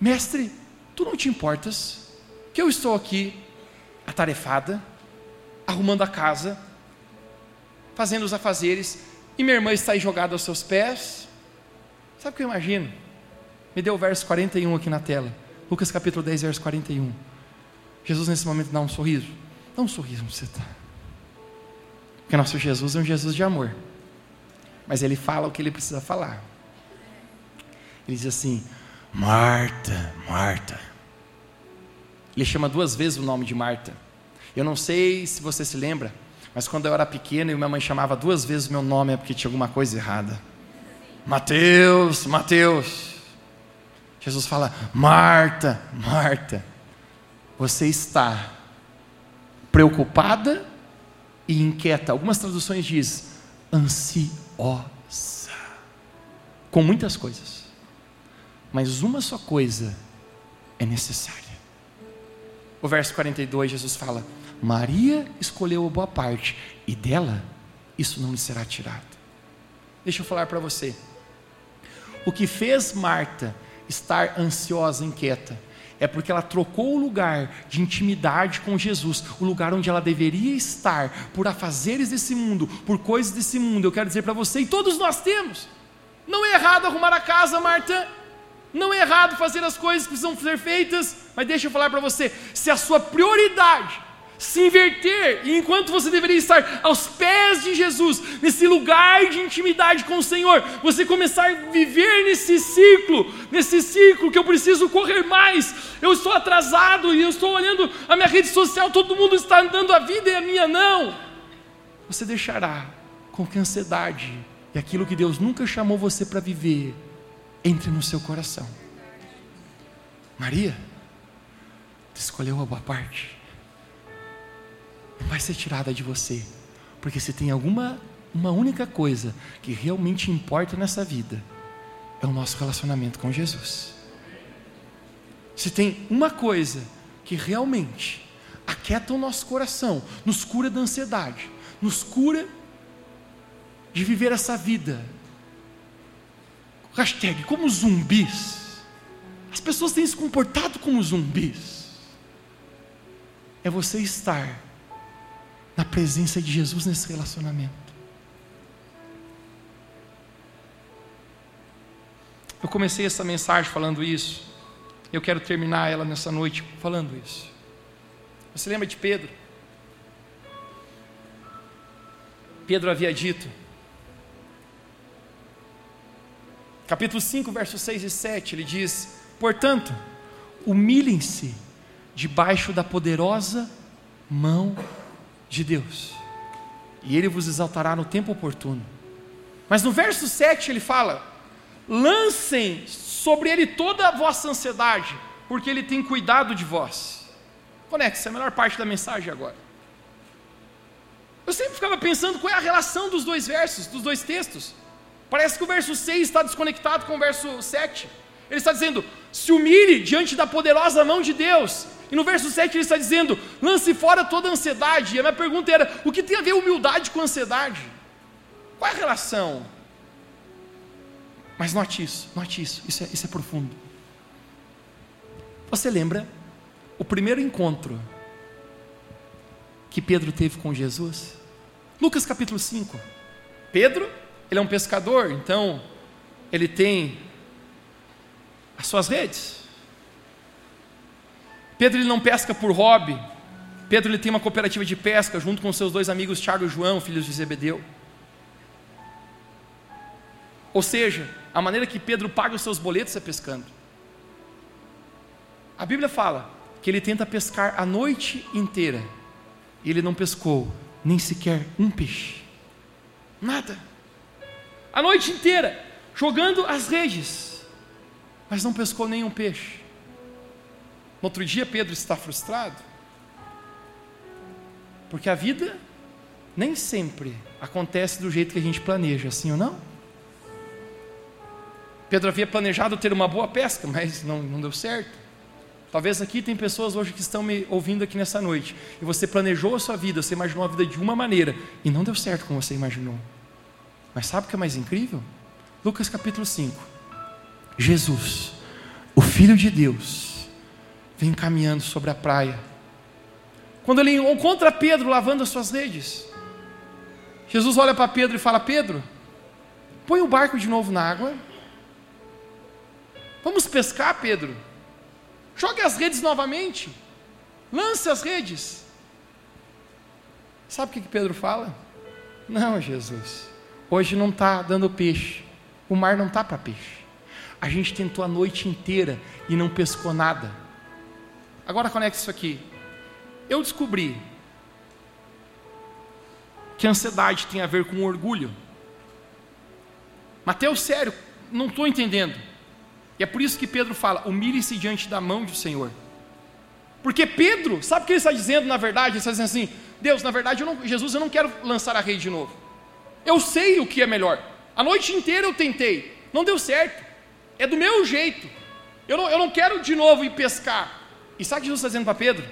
Mestre, tu não te importas que eu estou aqui atarefada, arrumando a casa, fazendo os afazeres, e minha irmã está aí jogada aos seus pés. Sabe o que eu imagino? Me deu o verso 41 aqui na tela. Lucas capítulo 10, verso 41. Jesus nesse momento dá um sorriso. Dá um sorriso onde você está. Porque nosso Jesus é um Jesus de amor. Mas ele fala o que ele precisa falar. Ele diz assim: Marta, Marta, ele chama duas vezes o nome de Marta. Eu não sei se você se lembra, mas quando eu era pequeno e minha mãe chamava duas vezes o meu nome é porque tinha alguma coisa errada. Mateus, Mateus. Jesus fala: Marta, Marta, você está preocupada e inquieta. Algumas traduções diz ansiosa com muitas coisas. Mas uma só coisa é necessária. O verso 42, Jesus fala: Maria escolheu a boa parte, e dela isso não lhe será tirado. Deixa eu falar para você. O que fez Marta estar ansiosa, inquieta, é porque ela trocou o lugar de intimidade com Jesus, o lugar onde ela deveria estar, por afazeres desse mundo, por coisas desse mundo. Eu quero dizer para você, e todos nós temos. Não é errado arrumar a casa, Marta. Não é errado fazer as coisas que precisam ser feitas, mas deixa eu falar para você: se a sua prioridade se inverter, e enquanto você deveria estar aos pés de Jesus, nesse lugar de intimidade com o Senhor, você começar a viver nesse ciclo, nesse ciclo que eu preciso correr mais, eu estou atrasado e eu estou olhando a minha rede social, todo mundo está andando a vida e a minha não. Você deixará com que a ansiedade e aquilo que Deus nunca chamou você para viver entre no seu coração. Maria, escolheu a boa parte. Vai ser tirada de você, porque se tem alguma uma única coisa que realmente importa nessa vida, é o nosso relacionamento com Jesus. se tem uma coisa que realmente aquieta o nosso coração, nos cura da ansiedade, nos cura de viver essa vida. Hashtag, como zumbis. As pessoas têm se comportado como zumbis. É você estar na presença de Jesus nesse relacionamento. Eu comecei essa mensagem falando isso. Eu quero terminar ela nessa noite falando isso. Você lembra de Pedro? Pedro havia dito, capítulo 5, versos 6 e 7, ele diz: Portanto, humilhem-se debaixo da poderosa mão de Deus, e Ele vos exaltará no tempo oportuno. Mas no verso 7 ele fala: lancem sobre Ele toda a vossa ansiedade, porque Ele tem cuidado de vós. Conecte-se, é a melhor parte da mensagem agora. Eu sempre ficava pensando qual é a relação dos dois versos, dos dois textos. Parece que o verso 6 está desconectado com o verso 7. Ele está dizendo: se humilhe diante da poderosa mão de Deus. E no verso 7 ele está dizendo: lance fora toda a ansiedade. E a minha pergunta era: o que tem a ver humildade com ansiedade? Qual é a relação? Mas note isso, note isso, isso é, isso é profundo. Você lembra o primeiro encontro que Pedro teve com Jesus? Lucas capítulo 5. Pedro, ele é um pescador, então ele tem as suas redes. Pedro ele não pesca por hobby. Pedro ele tem uma cooperativa de pesca junto com seus dois amigos Tiago e João, filhos de Zebedeu. Ou seja, a maneira que Pedro paga os seus boletos é pescando. A Bíblia fala que ele tenta pescar a noite inteira e ele não pescou nem sequer um peixe. Nada. A noite inteira, jogando as redes, mas não pescou nenhum peixe. No outro dia, Pedro está frustrado, porque a vida nem sempre acontece do jeito que a gente planeja, sim ou não? Pedro havia planejado ter uma boa pesca, mas não, não deu certo. Talvez aqui tem pessoas hoje que estão me ouvindo aqui nessa noite, e você planejou a sua vida, você imaginou a vida de uma maneira, e não deu certo como você imaginou. Mas sabe o que é mais incrível? Lucas capítulo 5. Jesus, o Filho de Deus, vem caminhando sobre a praia. Quando ele encontra Pedro lavando as suas redes, Jesus olha para Pedro e fala: Pedro, põe o barco de novo na água Vamos pescar, Pedro? Jogue as redes novamente. Lance as redes. Sabe o que Pedro fala? Não, Jesus. Hoje não está dando peixe. O mar não está para peixe. A gente tentou a noite inteira e não pescou nada. Agora conecte isso aqui. Eu descobri que ansiedade tem a ver com orgulho. Mateus, sério, não estou entendendo. E é por isso que Pedro fala: humilhe-se diante da mão do Senhor. Porque Pedro, sabe o que ele está dizendo na verdade? Ele está dizendo assim: Deus, na verdade, eu não, Jesus, eu não quero lançar a rede de novo. Eu sei o que é melhor. A noite inteira eu tentei, não deu certo. É do meu jeito. Eu não, eu não quero de novo ir pescar. E sabe o que Jesus está dizendo para Pedro?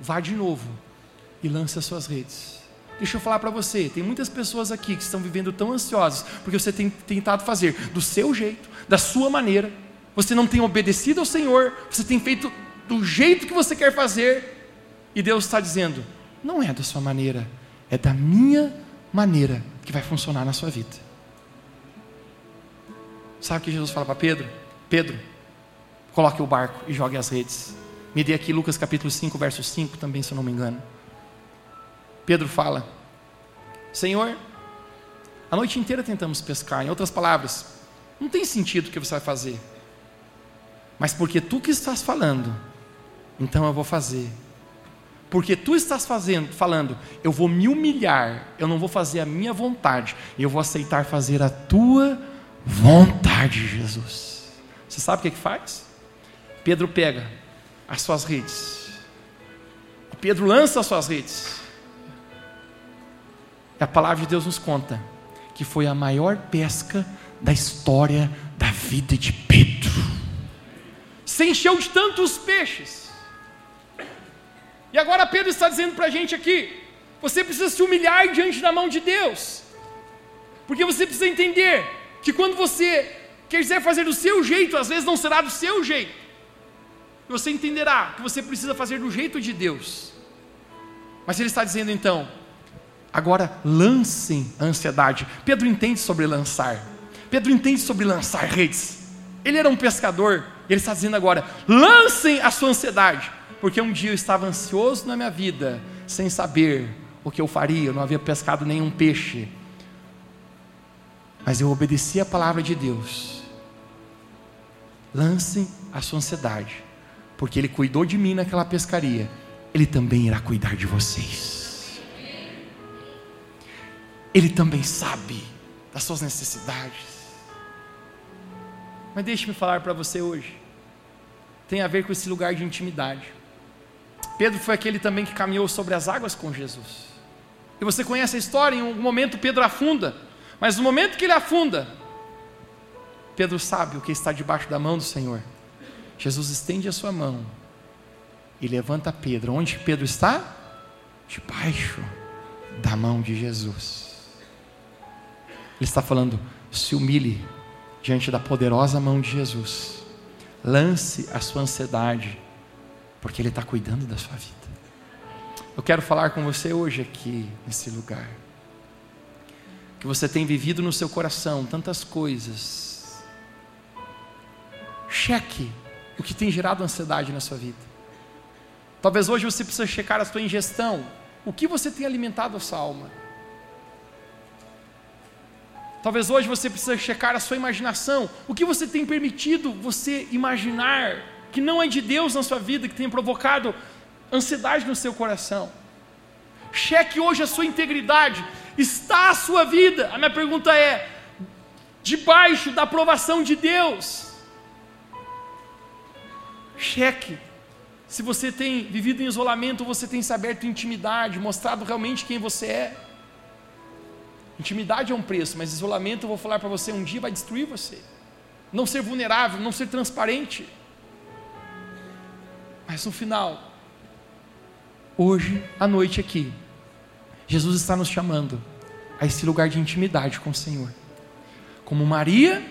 Vá de novo e lance as suas redes. Deixa eu falar para você, tem muitas pessoas aqui que estão vivendo tão ansiosas porque você tem tentado fazer do seu jeito, da sua maneira. Você não tem obedecido ao Senhor, você tem feito do jeito que você quer fazer, e Deus está dizendo: não é da sua maneira, é da minha maneira que vai funcionar na sua vida. Sabe o que Jesus fala para Pedro? Pedro, coloque o barco e jogue as redes. Me dê aqui Lucas capítulo 5, verso 5 também, se eu não me engano. Pedro fala: Senhor, a noite inteira tentamos pescar. Em outras palavras, não tem sentido o que você vai fazer. Mas porque tu que estás falando, então eu vou fazer. Porque tu estás fazendo, falando, eu vou me humilhar, eu não vou fazer a minha vontade, eu vou aceitar fazer a tua vontade, Jesus. Você sabe o que, é que faz? Pedro pega as suas redes. Pedro lança as suas redes. E a palavra de Deus nos conta que foi a maior pesca da história da vida de Pedro. se encheu de tantos peixes. E agora Pedro está dizendo para a gente aqui: você precisa se humilhar diante da mão de Deus, porque você precisa entender que quando você quiser fazer do seu jeito, às vezes não será do seu jeito, você entenderá que você precisa fazer do jeito de Deus. Mas ele está dizendo então, agora lancem a ansiedade. Pedro entende sobre lançar. Pedro entende sobre lançar redes. Ele era um pescador, ele está dizendo agora: lancem a sua ansiedade, porque um dia eu estava ansioso na minha vida, sem saber o que eu faria, eu não havia pescado nenhum peixe, mas eu obedeci a palavra de Deus. Lancem a sua ansiedade, porque Ele cuidou de mim naquela pescaria, Ele também irá cuidar de vocês. Ele também sabe das suas necessidades. Mas deixe-me falar para você hoje. Tem a ver com esse lugar de intimidade. Pedro foi aquele também que caminhou sobre as águas com Jesus. E você conhece a história, em um momento Pedro afunda. Mas no momento que ele afunda, Pedro sabe o que está debaixo da mão do Senhor. Jesus estende a sua mão e levanta Pedro. Onde Pedro está? Debaixo da mão de Jesus. Ele está falando: se humilhe diante da poderosa mão de Jesus. Lance a sua ansiedade, porque Ele está cuidando da sua vida. Eu quero falar com você hoje aqui, nesse lugar. Que você tem vivido no seu coração tantas coisas. Cheque o que tem gerado ansiedade na sua vida. Talvez hoje você precise checar a sua ingestão. O que você tem alimentado a sua alma? Talvez hoje você precise checar a sua imaginação. O que você tem permitido você imaginar que não é de Deus na sua vida, que tem provocado ansiedade no seu coração? Cheque hoje a sua integridade. Está a sua vida? A minha pergunta é: debaixo da aprovação de Deus? Cheque. Se você tem vivido em isolamento, você tem se aberto intimidade, mostrado realmente quem você é. Intimidade é um preço, mas isolamento, eu vou falar para você, um dia vai destruir você. Não ser vulnerável, não ser transparente. Mas no final, hoje, à noite aqui, Jesus está nos chamando a esse lugar de intimidade com o Senhor. Como Maria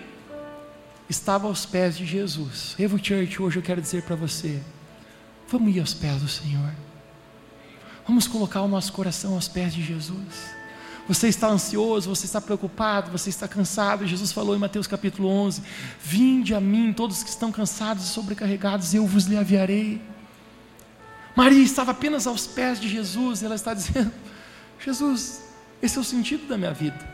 estava aos pés de Jesus. Revo Church, hoje eu quero dizer para você: vamos ir aos pés do Senhor. Vamos colocar o nosso coração aos pés de Jesus. Você está ansioso, você está preocupado, você está cansado. Jesus falou em Mateus capítulo 11: Vinde a mim, todos que estão cansados e sobrecarregados, eu vos aliviarei. Maria estava apenas aos pés de Jesus e ela está dizendo: Jesus, esse é o sentido da minha vida.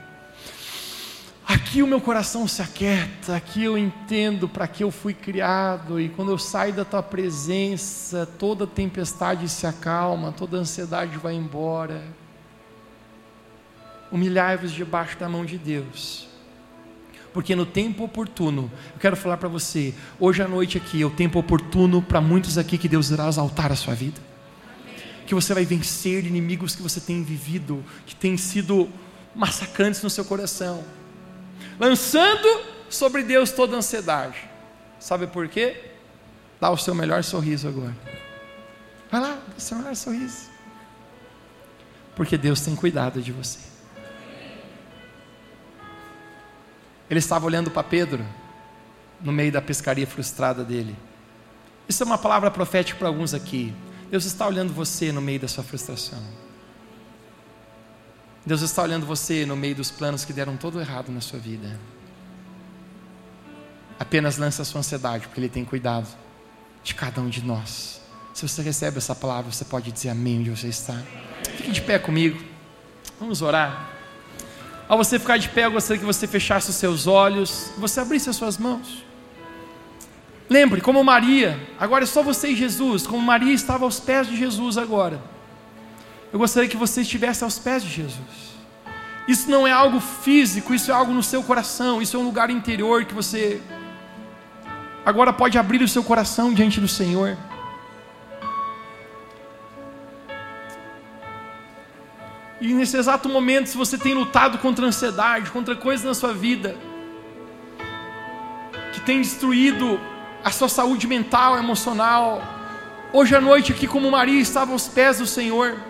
Aqui o meu coração se aquieta, aqui eu entendo para que eu fui criado, e quando eu saio da tua presença, toda tempestade se acalma, toda ansiedade vai embora humilhai-vos debaixo da mão de Deus. Porque no tempo oportuno, eu quero falar para você, hoje à noite aqui, é o tempo oportuno para muitos aqui que Deus irá exaltar a sua vida. Que você vai vencer inimigos que você tem vivido, que têm sido massacrantes no seu coração. Lançando sobre Deus toda ansiedade. Sabe por quê? Dá o seu melhor sorriso agora. Vai lá, dá o seu melhor sorriso. Porque Deus tem cuidado de você. Ele estava olhando para Pedro no meio da pescaria frustrada dele. Isso é uma palavra profética para alguns aqui. Deus está olhando você no meio da sua frustração. Deus está olhando você no meio dos planos que deram todo errado na sua vida. Apenas lance a sua ansiedade, porque Ele tem cuidado de cada um de nós. Se você recebe essa palavra, você pode dizer amém onde você está. Fique de pé comigo. Vamos orar. Ao você ficar de pé, eu gostaria que você fechasse os seus olhos, você abrisse as suas mãos. Lembre, como Maria, agora é só você e Jesus, como Maria estava aos pés de Jesus agora. Eu gostaria que você estivesse aos pés de Jesus. Isso não é algo físico, isso é algo no seu coração, isso é um lugar interior que você agora pode abrir o seu coração diante do Senhor. E nesse exato momento, se você tem lutado contra a ansiedade, contra coisas na sua vida, que tem destruído a sua saúde mental, emocional. Hoje à noite, aqui como Maria estava aos pés do Senhor.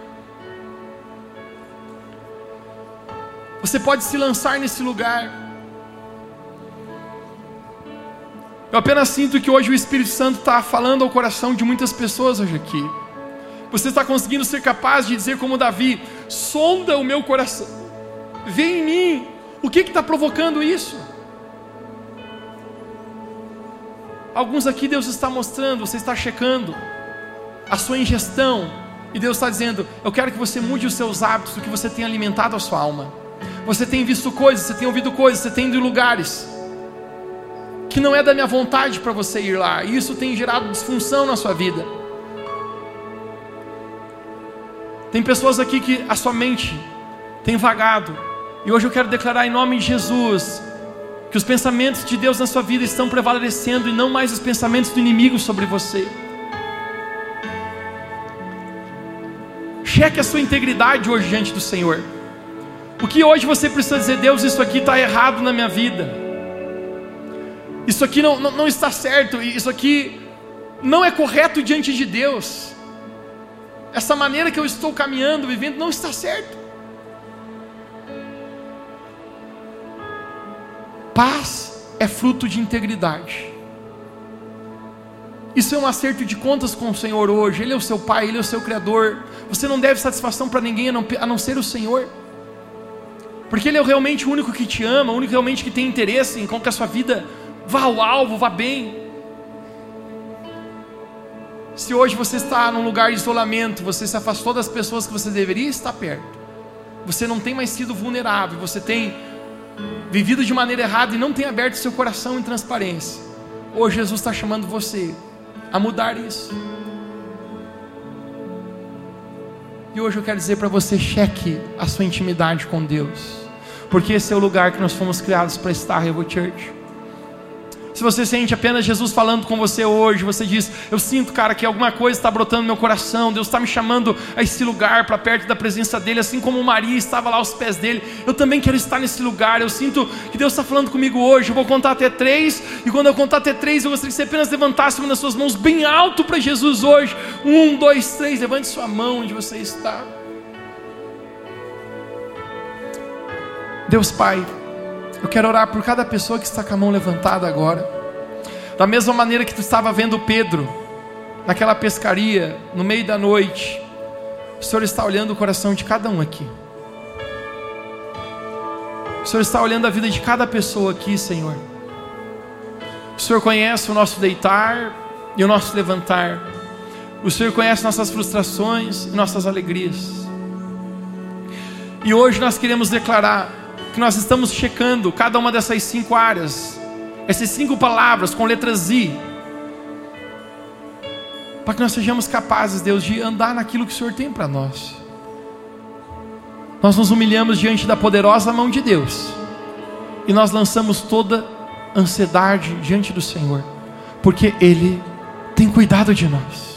Você pode se lançar nesse lugar. Eu apenas sinto que hoje o Espírito Santo está falando ao coração de muitas pessoas hoje aqui. Você está conseguindo ser capaz de dizer como Davi: sonda o meu coração, vê em mim o que está provocando isso. Alguns aqui Deus está mostrando, você está checando a sua ingestão, e Deus está dizendo: Eu quero que você mude os seus hábitos, o que você tem alimentado a sua alma. Você tem visto coisas, você tem ouvido coisas, você tem ido em lugares que não é da minha vontade para você ir lá, e isso tem gerado disfunção na sua vida. Tem pessoas aqui que a sua mente tem vagado, e hoje eu quero declarar em nome de Jesus que os pensamentos de Deus na sua vida estão prevalecendo e não mais os pensamentos do inimigo sobre você. Cheque a sua integridade hoje diante do Senhor. O que hoje você precisa dizer, Deus, isso aqui está errado na minha vida. Isso aqui não, não, não está certo, isso aqui não é correto diante de Deus. Essa maneira que eu estou caminhando, vivendo, não está certo. Paz é fruto de integridade. Isso é um acerto de contas com o Senhor hoje. Ele é o seu Pai, Ele é o seu Criador. Você não deve satisfação para ninguém a não, a não ser o Senhor. Porque Ele é realmente o único que te ama, o único realmente que tem interesse em que a sua vida vá ao alvo, vá bem. Se hoje você está num lugar de isolamento, você se afastou das pessoas que você deveria estar perto, você não tem mais sido vulnerável, você tem vivido de maneira errada e não tem aberto seu coração em transparência. Hoje Jesus está chamando você a mudar isso. E hoje eu quero dizer para você: cheque a sua intimidade com Deus, porque esse é o lugar que nós fomos criados para estar, Revo Church. Se você sente apenas Jesus falando com você hoje, você diz: Eu sinto, cara, que alguma coisa está brotando no meu coração, Deus está me chamando a esse lugar, para perto da presença dEle, assim como Maria estava lá aos pés dele. Eu também quero estar nesse lugar. Eu sinto que Deus está falando comigo hoje. Eu vou contar até três, e quando eu contar até três, eu gostaria que você apenas levantasse uma das suas mãos bem alto para Jesus hoje. Um, dois, três, levante sua mão onde você está. Deus Pai. Eu quero orar por cada pessoa que está com a mão levantada agora. Da mesma maneira que tu estava vendo Pedro naquela pescaria no meio da noite, o Senhor está olhando o coração de cada um aqui. O Senhor está olhando a vida de cada pessoa aqui, Senhor. O Senhor conhece o nosso deitar e o nosso levantar. O Senhor conhece nossas frustrações e nossas alegrias. E hoje nós queremos declarar que nós estamos checando cada uma dessas cinco áreas, essas cinco palavras com letras I, para que nós sejamos capazes, Deus, de andar naquilo que o Senhor tem para nós. Nós nos humilhamos diante da poderosa mão de Deus e nós lançamos toda ansiedade diante do Senhor, porque Ele tem cuidado de nós.